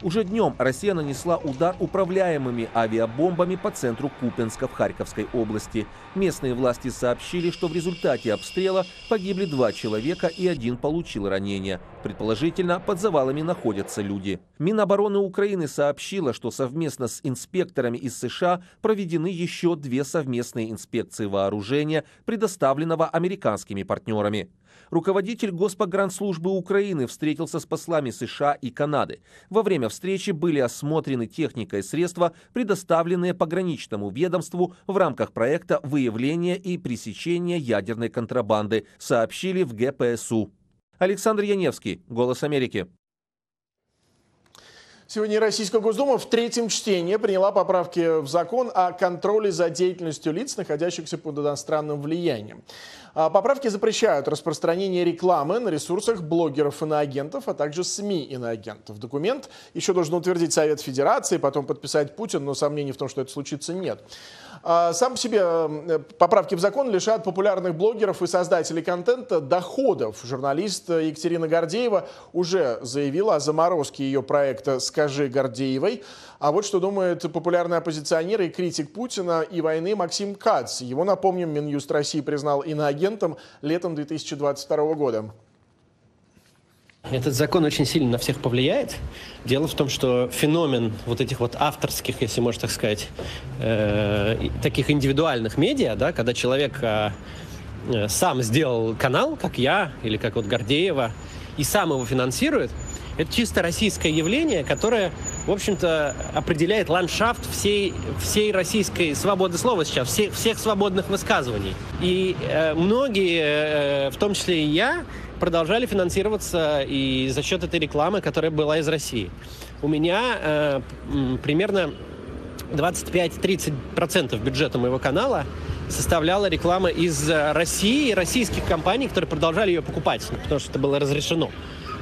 Уже днем Россия нанесла удар управляемыми авиабомбами по центру Купенска в Харьковской области. Местные власти сообщили, что в результате обстрела погибли два человека и один получил ранения. Предположительно, под завалами находятся люди. Минобороны Украины сообщила, что совместно с инспекторами из США проведены еще две совместные инспекции вооружения, предоставленного американскими партнерами. Руководитель Госпогранслужбы Украины встретился с послами США и Канады. Во время встречи были осмотрены техника и средства, предоставленные пограничному ведомству в рамках проекта выявления и пресечения ядерной контрабанды, сообщили в ГПСУ. Александр Яневский, «Голос Америки». Сегодня Российская Госдума в третьем чтении приняла поправки в закон о контроле за деятельностью лиц, находящихся под иностранным влиянием. А, поправки запрещают распространение рекламы на ресурсах блогеров иноагентов, а также СМИ иноагентов. Документ еще должен утвердить Совет Федерации, потом подписать Путин, но сомнений в том, что это случится, нет. А, сам по себе поправки в закон лишают популярных блогеров и создателей контента доходов. Журналист Екатерина Гордеева уже заявила о заморозке ее проекта «Скажи Гордеевой». А вот что думает популярный оппозиционер и критик Путина и войны Максим Кац. Его, напомним, Минюст России признал иноагентом летом 2022 года. Этот закон очень сильно на всех повлияет. Дело в том, что феномен вот этих вот авторских, если можно так сказать, э, таких индивидуальных медиа, да, когда человек э, э, сам сделал канал, как я или как вот Гордеева, и сам его финансирует, это чисто российское явление, которое, в общем-то, определяет ландшафт всей, всей российской свободы слова сейчас, всех, всех свободных высказываний. И э, многие, э, в том числе и я, продолжали финансироваться и за счет этой рекламы, которая была из России. У меня э, примерно 25-30% бюджета моего канала составляла реклама из России и российских компаний, которые продолжали ее покупать, потому что это было разрешено.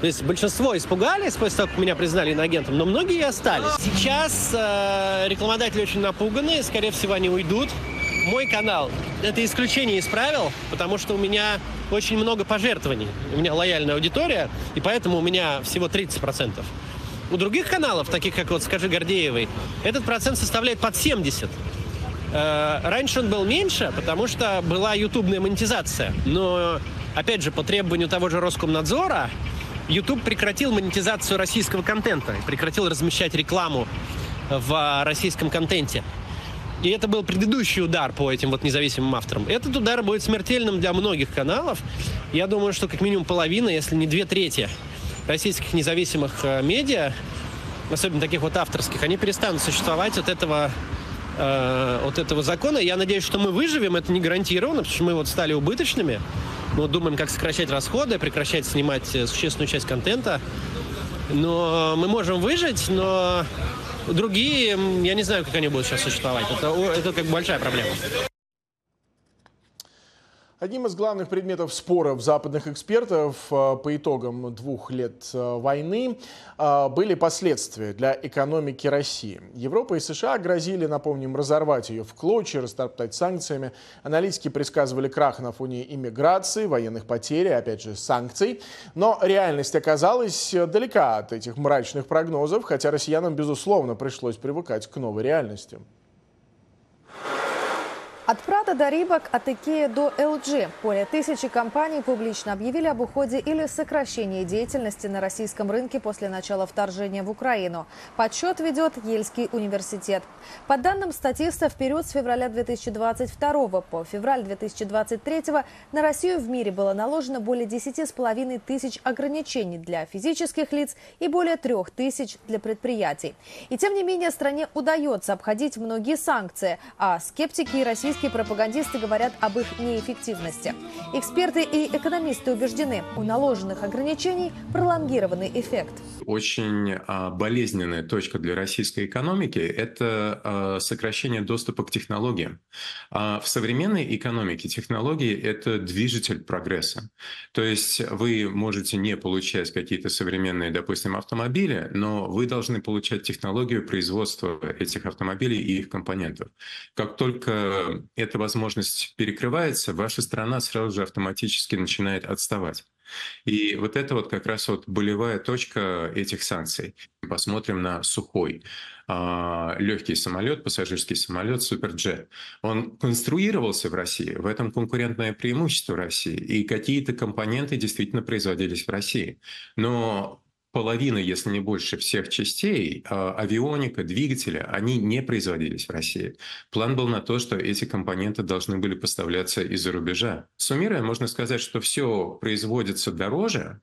То есть большинство испугались после того, как меня признали иноагентом, но многие и остались. Сейчас э, рекламодатели очень напуганы, скорее всего, они уйдут. Мой канал – это исключение из правил, потому что у меня очень много пожертвований. У меня лояльная аудитория, и поэтому у меня всего 30%. У других каналов, таких как вот «Скажи Гордеевой», этот процент составляет под 70%. Э, раньше он был меньше, потому что была ютубная монетизация. Но, опять же, по требованию того же Роскомнадзора, YouTube прекратил монетизацию российского контента, прекратил размещать рекламу в российском контенте. И это был предыдущий удар по этим вот независимым авторам. Этот удар будет смертельным для многих каналов. Я думаю, что как минимум половина, если не две трети российских независимых э, медиа, особенно таких вот авторских, они перестанут существовать от этого э, вот этого закона. Я надеюсь, что мы выживем, это не гарантированно, потому что мы вот стали убыточными. Мы думаем, как сокращать расходы, прекращать снимать э, существенную часть контента. Но мы можем выжить, но другие, я не знаю, как они будут сейчас существовать. Это, это как большая проблема. Одним из главных предметов споров западных экспертов э, по итогам двух лет э, войны э, были последствия для экономики России. Европа и США грозили, напомним, разорвать ее в клочья, растоптать санкциями. Аналитики предсказывали крах на фоне иммиграции, военных потерь и, опять же, санкций. Но реальность оказалась далека от этих мрачных прогнозов, хотя россиянам, безусловно, пришлось привыкать к новой реальности. От Прада до Рибок, от Икея до LG. Более тысячи компаний публично объявили об уходе или сокращении деятельности на российском рынке после начала вторжения в Украину. Подсчет ведет Ельский университет. По данным статиста, в период с февраля 2022 по февраль 2023 на Россию в мире было наложено более 10,5 тысяч ограничений для физических лиц и более 3 тысяч для предприятий. И тем не менее стране удается обходить многие санкции, а скептики и российские Российские пропагандисты говорят об их неэффективности. Эксперты и экономисты убеждены, у наложенных ограничений пролонгированный эффект. Очень а, болезненная точка для российской экономики – это а, сокращение доступа к технологиям. А в современной экономике технологии – это движитель прогресса. То есть вы можете не получать какие-то современные, допустим, автомобили, но вы должны получать технологию производства этих автомобилей и их компонентов. Как только эта возможность перекрывается, ваша страна сразу же автоматически начинает отставать. И вот это вот как раз вот болевая точка этих санкций. Посмотрим на сухой а, легкий самолет, пассажирский самолет Суперджет. Он конструировался в России, в этом конкурентное преимущество России, и какие-то компоненты действительно производились в России. Но половина, если не больше, всех частей, а, авионика, двигателя, они не производились в России. План был на то, что эти компоненты должны были поставляться из-за рубежа. Суммируя, можно сказать, что все производится дороже.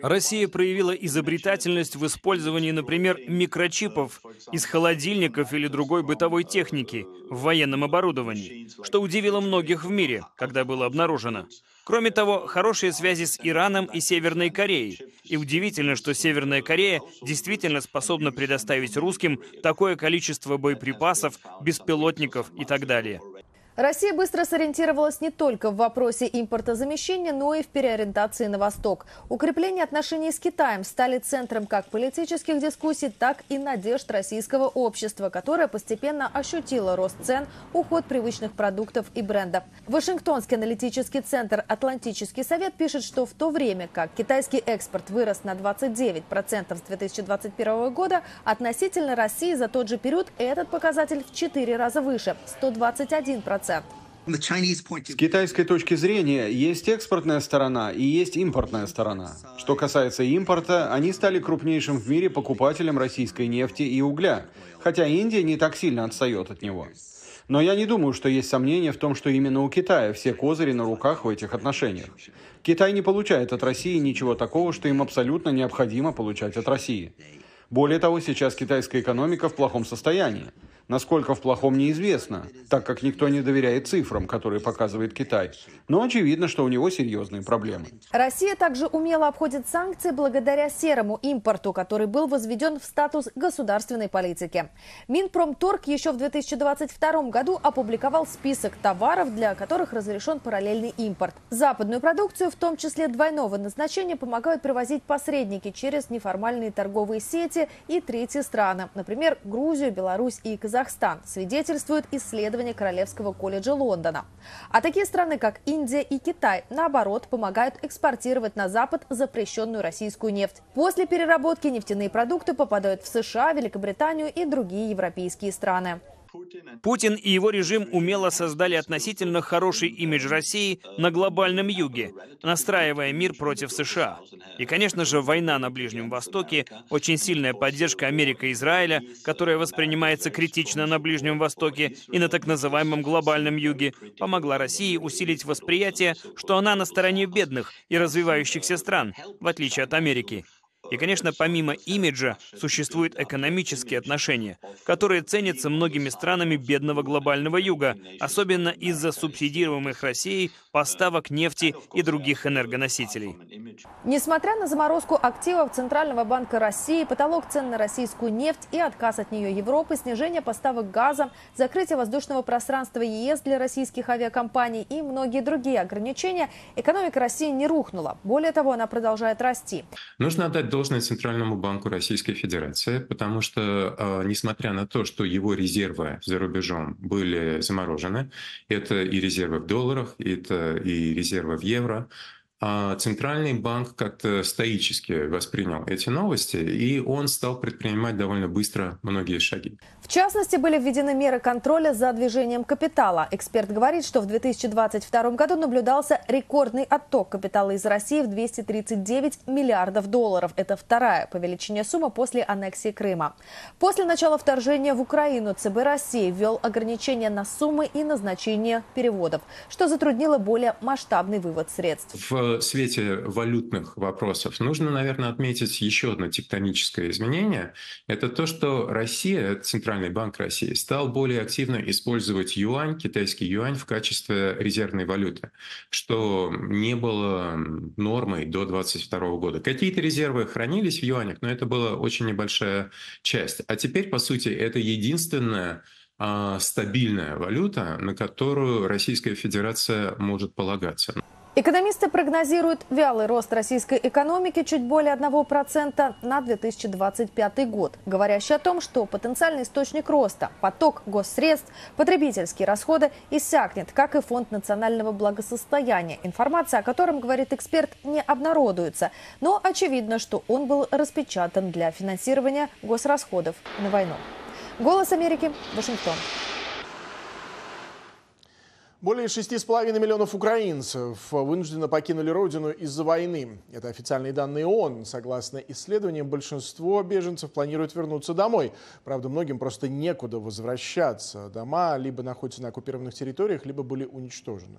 Россия проявила изобретательность в использовании, например, микрочипов из холодильников или другой бытовой техники в военном оборудовании, что удивило многих в мире, когда было обнаружено. Кроме того, хорошие связи с Ираном и Северной Кореей. И удивительно, что Северная Корея действительно способна предоставить русским такое количество боеприпасов, беспилотников и так далее. Россия быстро сориентировалась не только в вопросе импортозамещения, но и в переориентации на восток. Укрепление отношений с Китаем стали центром как политических дискуссий, так и надежд российского общества, которое постепенно ощутило рост цен, уход привычных продуктов и брендов. Вашингтонский аналитический центр «Атлантический совет» пишет, что в то время как китайский экспорт вырос на 29% с 2021 года, относительно России за тот же период этот показатель в 4 раза выше – 121%. С китайской точки зрения есть экспортная сторона и есть импортная сторона. Что касается импорта, они стали крупнейшим в мире покупателем российской нефти и угля, хотя Индия не так сильно отстает от него. Но я не думаю, что есть сомнения в том, что именно у Китая все козыри на руках в этих отношениях. Китай не получает от России ничего такого, что им абсолютно необходимо получать от России. Более того, сейчас китайская экономика в плохом состоянии. Насколько в плохом неизвестно, так как никто не доверяет цифрам, которые показывает Китай. Но очевидно, что у него серьезные проблемы. Россия также умело обходит санкции благодаря серому импорту, который был возведен в статус государственной политики. Минпромторг еще в 2022 году опубликовал список товаров, для которых разрешен параллельный импорт. Западную продукцию, в том числе двойного назначения, помогают привозить посредники через неформальные торговые сети и третьи страны, например, Грузию, Беларусь и Казахстан. Казахстан, свидетельствует исследование Королевского колледжа Лондона. А такие страны, как Индия и Китай, наоборот, помогают экспортировать на Запад запрещенную российскую нефть. После переработки нефтяные продукты попадают в США, Великобританию и другие европейские страны. Путин и его режим умело создали относительно хороший имидж России на глобальном юге, настраивая мир против США. И, конечно же, война на Ближнем Востоке, очень сильная поддержка Америки и Израиля, которая воспринимается критично на Ближнем Востоке и на так называемом глобальном юге, помогла России усилить восприятие, что она на стороне бедных и развивающихся стран, в отличие от Америки. И, конечно, помимо имиджа, существуют экономические отношения, которые ценятся многими странами бедного глобального юга, особенно из-за субсидируемых Россией поставок нефти и других энергоносителей. Несмотря на заморозку активов Центрального банка России, потолок цен на российскую нефть и отказ от нее Европы, снижение поставок газа, закрытие воздушного пространства ЕС для российских авиакомпаний и многие другие ограничения, экономика России не рухнула. Более того, она продолжает расти. Нужно отдать должное Центральному банку Российской Федерации, потому что, а, несмотря на то, что его резервы за рубежом были заморожены, это и резервы в долларах, это и резервы в евро, Центральный банк как-то стоически воспринял эти новости, и он стал предпринимать довольно быстро многие шаги. В частности, были введены меры контроля за движением капитала. Эксперт говорит, что в 2022 году наблюдался рекордный отток капитала из России в 239 миллиардов долларов. Это вторая по величине сумма после аннексии Крыма. После начала вторжения в Украину ЦБ России ввел ограничения на суммы и назначение переводов, что затруднило более масштабный вывод средств. В свете валютных вопросов нужно, наверное, отметить еще одно тектоническое изменение. Это то, что Россия, Центральный банк России, стал более активно использовать юань, китайский юань в качестве резервной валюты, что не было нормой до 2022 года. Какие-то резервы хранились в юанях, но это была очень небольшая часть. А теперь, по сути, это единственная а, стабильная валюта, на которую Российская Федерация может полагаться. Экономисты прогнозируют вялый рост российской экономики чуть более 1% на 2025 год, говорящий о том, что потенциальный источник роста, поток госсредств, потребительские расходы иссякнет, как и Фонд национального благосостояния. Информация о котором, говорит эксперт, не обнародуется. Но очевидно, что он был распечатан для финансирования госрасходов на войну. Голос Америки, Вашингтон. Более 6,5 миллионов украинцев вынужденно покинули родину из-за войны. Это официальные данные ООН. Согласно исследованиям, большинство беженцев планируют вернуться домой. Правда, многим просто некуда возвращаться. Дома либо находятся на оккупированных территориях, либо были уничтожены.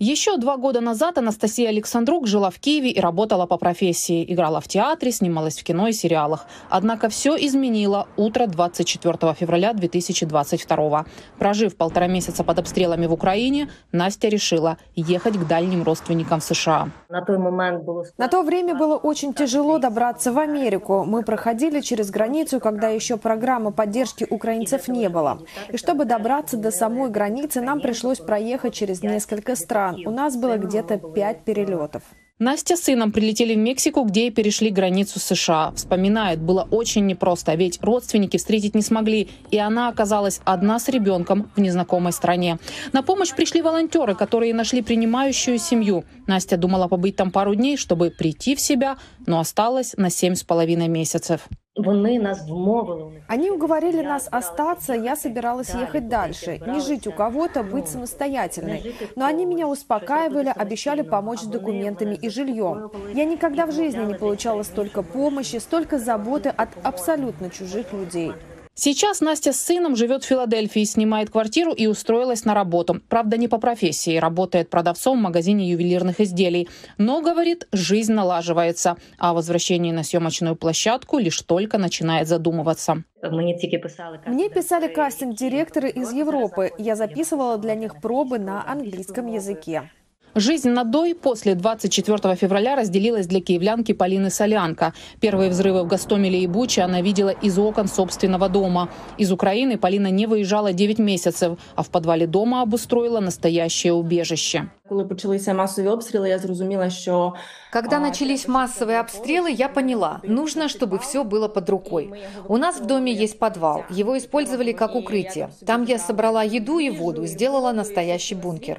Еще два года назад Анастасия Александрук жила в Киеве и работала по профессии. Играла в театре, снималась в кино и сериалах. Однако все изменило утро 24 февраля 2022. Прожив полтора месяца под обстрелами в Украине, Настя решила ехать к дальним родственникам в США. На, той момент было... На то время было очень тяжело добраться в Америку. Мы проходили через границу, когда еще программы поддержки украинцев не было. И чтобы добраться до самой границы, нам пришлось проехать через несколько стран стран. У нас было где-то пять перелетов. Настя с сыном прилетели в Мексику, где и перешли границу США. Вспоминает, было очень непросто, ведь родственники встретить не смогли, и она оказалась одна с ребенком в незнакомой стране. На помощь пришли волонтеры, которые нашли принимающую семью. Настя думала побыть там пару дней, чтобы прийти в себя, но осталась на семь с половиной месяцев. Вони нас вмовили. Они уговорили нас остаться, я собиралась ехать дальше, не жить у кого-то, быть самостоятельной. Но они меня успокаивали, обещали помочь с документами и жильем. Я никогда в жизни не получала столько помощи, столько заботы от абсолютно чужих людей. Сейчас Настя с сыном живет в Филадельфии, снимает квартиру и устроилась на работу. Правда, не по профессии, работает продавцом в магазине ювелирных изделий. Но, говорит, жизнь налаживается, а о возвращении на съемочную площадку лишь только начинает задумываться. Мне писали кастинг-директоры из Европы. Я записывала для них пробы на английском языке. Жизнь на Дой после 24 февраля разделилась для киевлянки Полины Солянко. Первые взрывы в Гастомеле и Буче она видела из окон собственного дома. Из Украины Полина не выезжала 9 месяцев, а в подвале дома обустроила настоящее убежище. Коли почалися массовые обстрелы, я зрозуміла, что Когда начались массовые обстрелы, я поняла, нужно, чтобы все было под рукой. У нас в доме есть подвал, его использовали как укрытие. Там я собрала еду и воду, сделала настоящий бункер.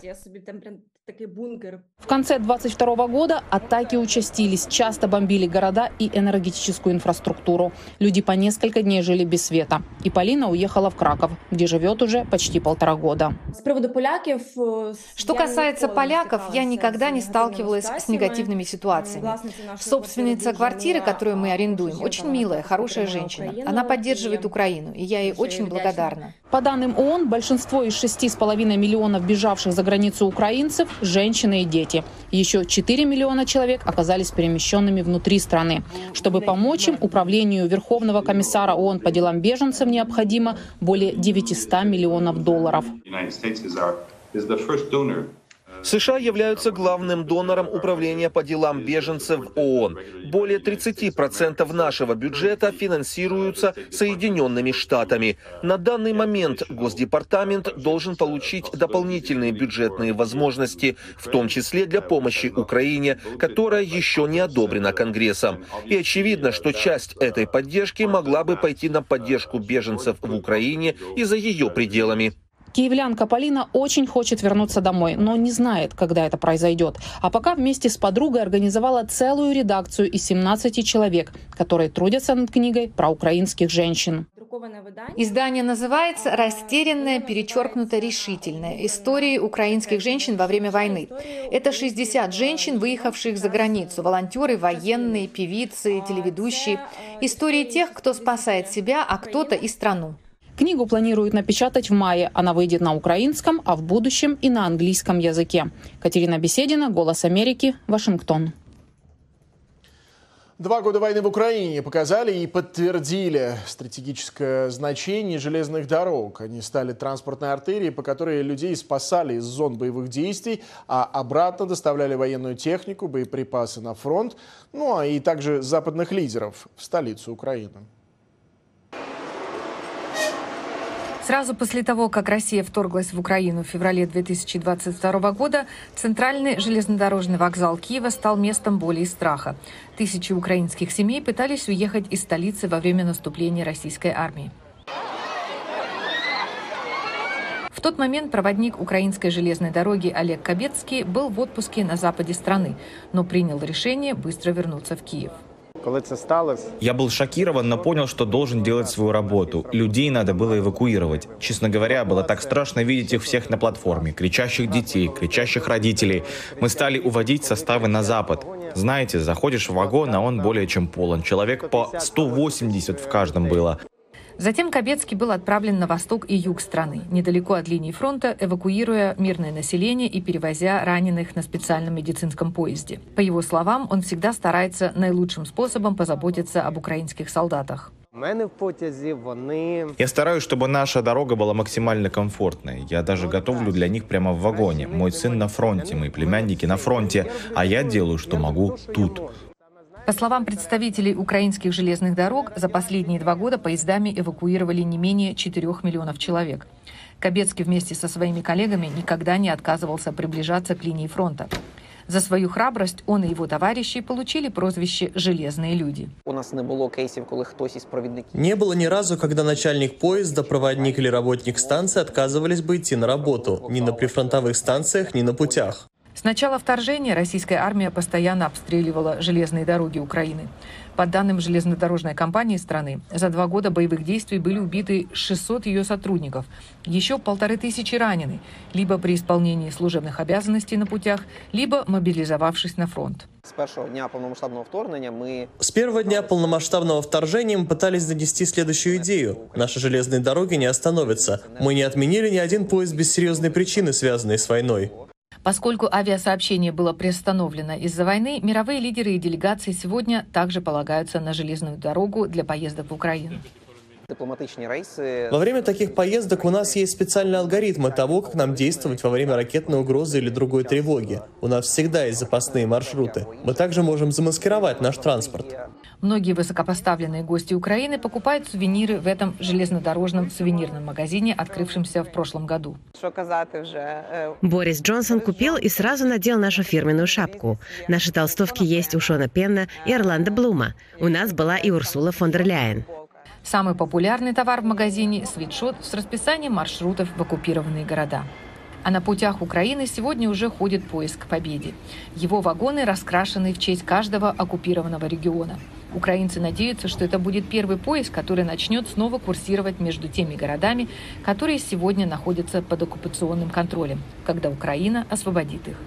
В конце 22 года атаки участились, часто бомбили города и энергетическую инфраструктуру. Люди по несколько дней жили без света. И Полина уехала в Краков, где живет уже почти полтора года. С приводу поляков... Что касается поляков я никогда не сталкивалась с негативными ситуациями. Собственница квартиры, которую мы арендуем, очень милая, хорошая женщина. Она поддерживает Украину, и я ей очень благодарна. По данным ООН, большинство из 6,5 миллионов бежавших за границу украинцев – женщины и дети. Еще 4 миллиона человек оказались перемещенными внутри страны. Чтобы помочь им, Управлению Верховного комиссара ООН по делам беженцев необходимо более 900 миллионов долларов. США являются главным донором Управления по делам беженцев ООН. Более 30% нашего бюджета финансируются Соединенными Штатами. На данный момент Госдепартамент должен получить дополнительные бюджетные возможности, в том числе для помощи Украине, которая еще не одобрена Конгрессом. И очевидно, что часть этой поддержки могла бы пойти на поддержку беженцев в Украине и за ее пределами. Киевлянка Полина очень хочет вернуться домой, но не знает, когда это произойдет. А пока вместе с подругой организовала целую редакцию из 17 человек, которые трудятся над книгой про украинских женщин. Издание называется «Растерянная, перечеркнуто решительная. Истории украинских женщин во время войны». Это 60 женщин, выехавших за границу. Волонтеры, военные, певицы, телеведущие. Истории тех, кто спасает себя, а кто-то и страну. Книгу планируют напечатать в мае. Она выйдет на украинском, а в будущем и на английском языке. Катерина Беседина, «Голос Америки», Вашингтон. Два года войны в Украине показали и подтвердили стратегическое значение железных дорог. Они стали транспортной артерией, по которой людей спасали из зон боевых действий, а обратно доставляли военную технику, боеприпасы на фронт, ну а и также западных лидеров в столицу Украины. Сразу после того, как Россия вторглась в Украину в феврале 2022 года, центральный железнодорожный вокзал Киева стал местом боли и страха. Тысячи украинских семей пытались уехать из столицы во время наступления российской армии. В тот момент проводник украинской железной дороги Олег Кабецкий был в отпуске на западе страны, но принял решение быстро вернуться в Киев. Я был шокирован, но понял, что должен делать свою работу. Людей надо было эвакуировать. Честно говоря, было так страшно видеть их всех на платформе. Кричащих детей, кричащих родителей. Мы стали уводить составы на запад. Знаете, заходишь в вагон, а он более чем полон. Человек по 180 в каждом было. Затем Кобецкий был отправлен на восток и юг страны, недалеко от линии фронта, эвакуируя мирное население и перевозя раненых на специальном медицинском поезде. По его словам, он всегда старается наилучшим способом позаботиться об украинских солдатах. Я стараюсь, чтобы наша дорога была максимально комфортной. Я даже готовлю для них прямо в вагоне. Мой сын на фронте, мои племянники на фронте, а я делаю, что могу тут. По словам представителей украинских железных дорог, за последние два года поездами эвакуировали не менее 4 миллионов человек. Кобецкий вместе со своими коллегами никогда не отказывался приближаться к линии фронта. За свою храбрость он и его товарищи получили прозвище «железные люди». У нас не было кейсов, когда кто-то из проводников... Не было ни разу, когда начальник поезда, проводник или работник станции отказывались бы идти на работу. Ни на прифронтовых станциях, ни на путях. С начала вторжения российская армия постоянно обстреливала железные дороги Украины. По данным железнодорожной компании страны, за два года боевых действий были убиты 600 ее сотрудников, еще полторы тысячи ранены, либо при исполнении служебных обязанностей на путях, либо мобилизовавшись на фронт. С первого дня полномасштабного вторжения мы... С первого дня полномасштабного вторжения мы пытались донести следующую идею. Наши железные дороги не остановятся. Мы не отменили ни один поезд без серьезной причины, связанной с войной. Поскольку авиасообщение было приостановлено из-за войны, мировые лидеры и делегации сегодня также полагаются на железную дорогу для поездок в Украину. Во время таких поездок у нас есть специальные алгоритмы того, как нам действовать во время ракетной угрозы или другой тревоги. У нас всегда есть запасные маршруты. Мы также можем замаскировать наш транспорт. Многие высокопоставленные гости Украины покупают сувениры в этом железнодорожном сувенирном магазине, открывшемся в прошлом году. Борис Джонсон купил и сразу надел нашу фирменную шапку. Наши толстовки есть у Шона Пенна и Орландо Блума. У нас была и Урсула фон дер Ляйен. Самый популярный товар в магазине – свитшот с расписанием маршрутов в оккупированные города. А на путях Украины сегодня уже ходит поезд к победе. Его вагоны раскрашены в честь каждого оккупированного региона. Украинцы надеются, что это будет первый поезд, который начнет снова курсировать между теми городами, которые сегодня находятся под оккупационным контролем, когда Украина освободит их.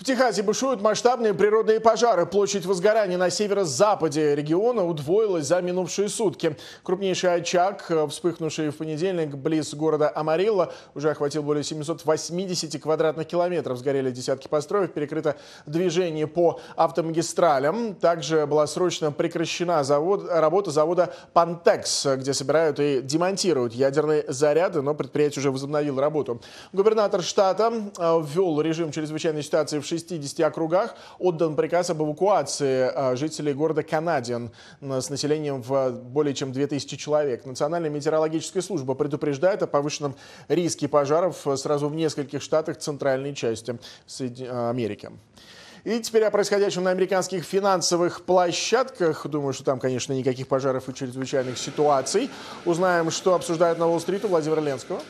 В Техасе бушуют масштабные природные пожары. Площадь возгорания на северо-западе региона удвоилась за минувшие сутки. Крупнейший очаг, э, вспыхнувший в понедельник близ города Амарилла, уже охватил более 780 квадратных километров. Сгорели десятки построек, перекрыто движение по автомагистралям. Также была срочно прекращена завод, работа завода «Пантекс», где собирают и демонтируют ядерные заряды, но предприятие уже возобновило работу. Губернатор штата э, ввел режим чрезвычайной ситуации в 60 округах отдан приказ об эвакуации а, жителей города Канадиан с населением в более чем 2000 человек. Национальная метеорологическая служба предупреждает о повышенном риске пожаров сразу в нескольких штатах центральной части Америки. И теперь о происходящем на американских финансовых площадках. Думаю, что там, конечно, никаких пожаров и чрезвычайных ситуаций. Узнаем, что обсуждают на Уолл-стрит у Владимира Ленского. А,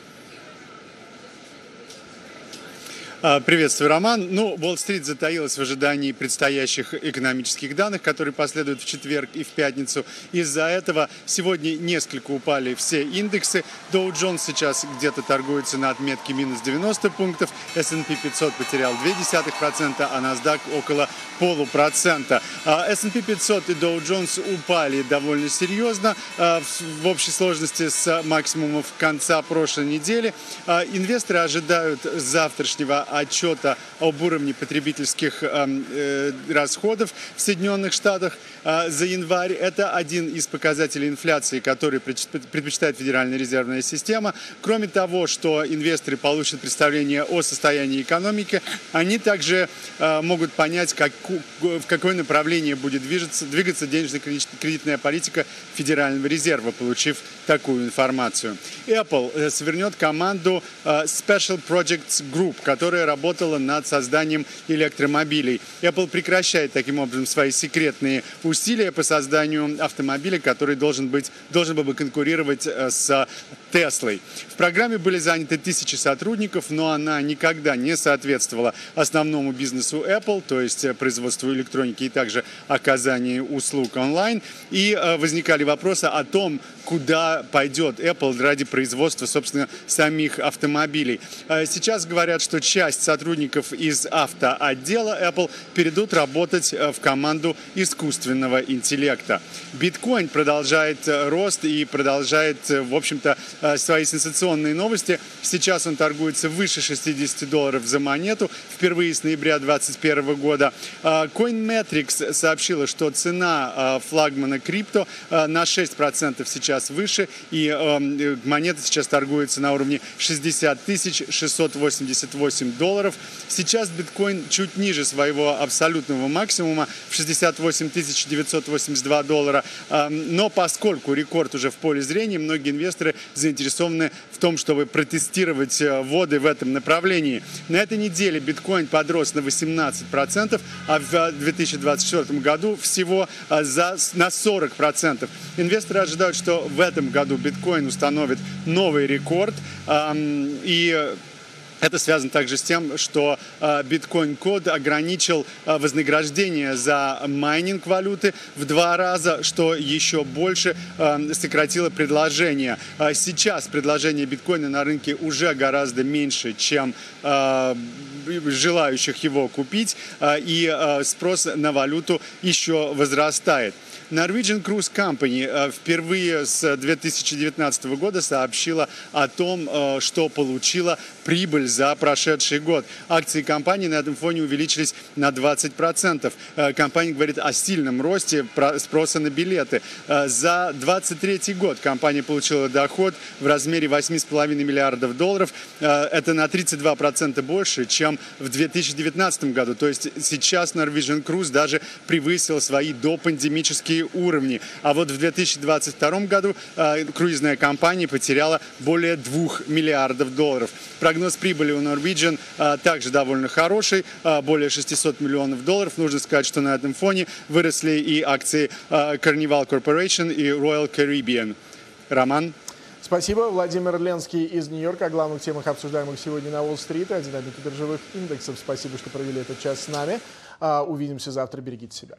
приветствую, Роман. Ну, Уолл-стрит затаилась в ожидании предстоящих экономических данных, которые последуют в четверг и в пятницу. Из-за этого сегодня несколько упали все индексы. Dow Jones сейчас где-то торгуется на отметке минус 90 пунктов, S&P 500 потерял 0,2%, а NASDAQ около полупроцента. А, S&P 500 и Dow Jones упали довольно серьезно а, в общей сложности с максимумов конца прошлой недели. Инвесторы ожидают завтрашнего отчета об уровне потребительских эм, э, расходов в Соединенных Штатах э, за январь. Это один из показателей инфляции, который предпочитает Федеральная резервная система. Кроме того, что инвесторы получат представление о состоянии экономики, они также э, могут понять, как, в какое направление будет движется, двигаться денежно-кредитная политика Федерального резерва, получив такую информацию. Apple свернет команду Special Projects Group, которая которая работала над созданием электромобилей. Apple прекращает таким образом свои секретные усилия по созданию автомобиля, который должен, быть, должен был бы конкурировать э, с Теслой. В программе были заняты тысячи сотрудников, но она никогда не соответствовала основному бизнесу Apple, то есть э, производству электроники и также оказанию услуг онлайн. И э, возникали вопросы о том, куда пойдет Apple ради производства, собственно, самих автомобилей. Сейчас говорят, что часть сотрудников из автоотдела Apple перейдут работать э, в команду искусственного интеллекта. Биткоин продолжает э, рост и продолжает, э, в общем-то, свои сенсационные новости. Сейчас он торгуется выше 60 долларов за монету впервые с ноября 2021 года. CoinMetrics сообщила, что цена флагмана крипто на 6% сейчас выше, и монета сейчас торгуется на уровне 60 688 долларов. Сейчас биткоин чуть ниже своего абсолютного максимума в 68 982 доллара. Но поскольку рекорд уже в поле зрения, многие инвесторы заинтересованы в том, чтобы протестировать э, воды в этом направлении. На этой неделе биткоин подрос на 18%, а в 2024 году всего э, за, на 40%. Инвесторы ожидают, что в этом году биткоин установит новый рекорд. И это связано также с тем, что биткоин код ограничил вознаграждение за майнинг валюты в два раза, что еще больше сократило предложение. Сейчас предложение биткоина на рынке уже гораздо меньше, чем желающих его купить, и спрос на валюту еще возрастает. Norwegian Cruise Company э, впервые с 2019 года сообщила о том, э, что получила прибыль за прошедший год. Акции компании на этом фоне увеличились на 20%. Э, компания говорит о сильном росте спроса на билеты. За 2023 год компания получила доход в размере 8,5 миллиардов долларов. Это на 32% больше, чем в 2019 году. То есть сейчас Norwegian Cruise даже превысил свои допандемические уровни. А вот в 2022 году э, круизная компания потеряла более 2 миллиардов долларов. Прогноз прибыли у Norwegian э, также довольно хороший, э, более 600 миллионов долларов. Нужно сказать, что на этом фоне выросли и акции Carnival Corporation и Royal Caribbean. Роман? Спасибо. Владимир Ленский из Нью-Йорка о главных темах, обсуждаемых сегодня на Уолл-стрит, о динамике биржевых индексов. Спасибо, что провели этот час с нами. Увидимся завтра. Берегите себя.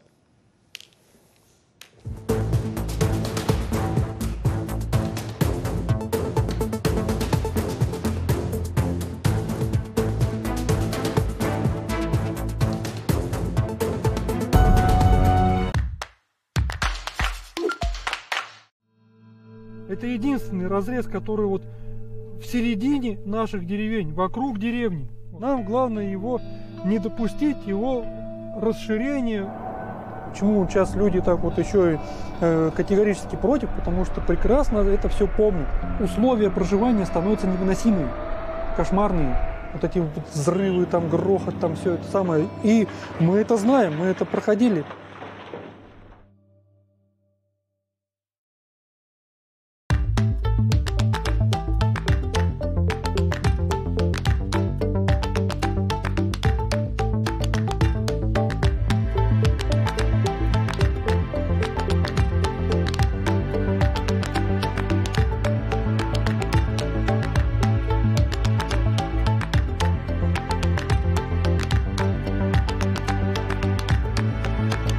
Это единственный разрез, который вот в середине наших деревень, вокруг деревни. Нам главное его не допустить, его расширения. Почему сейчас люди так вот еще э, категорически против? Потому что прекрасно это все помнят. Условия проживания становятся невыносимыми, кошмарные. Вот эти вот взрывы, там грохот, там все это самое. И мы это знаем, мы это проходили.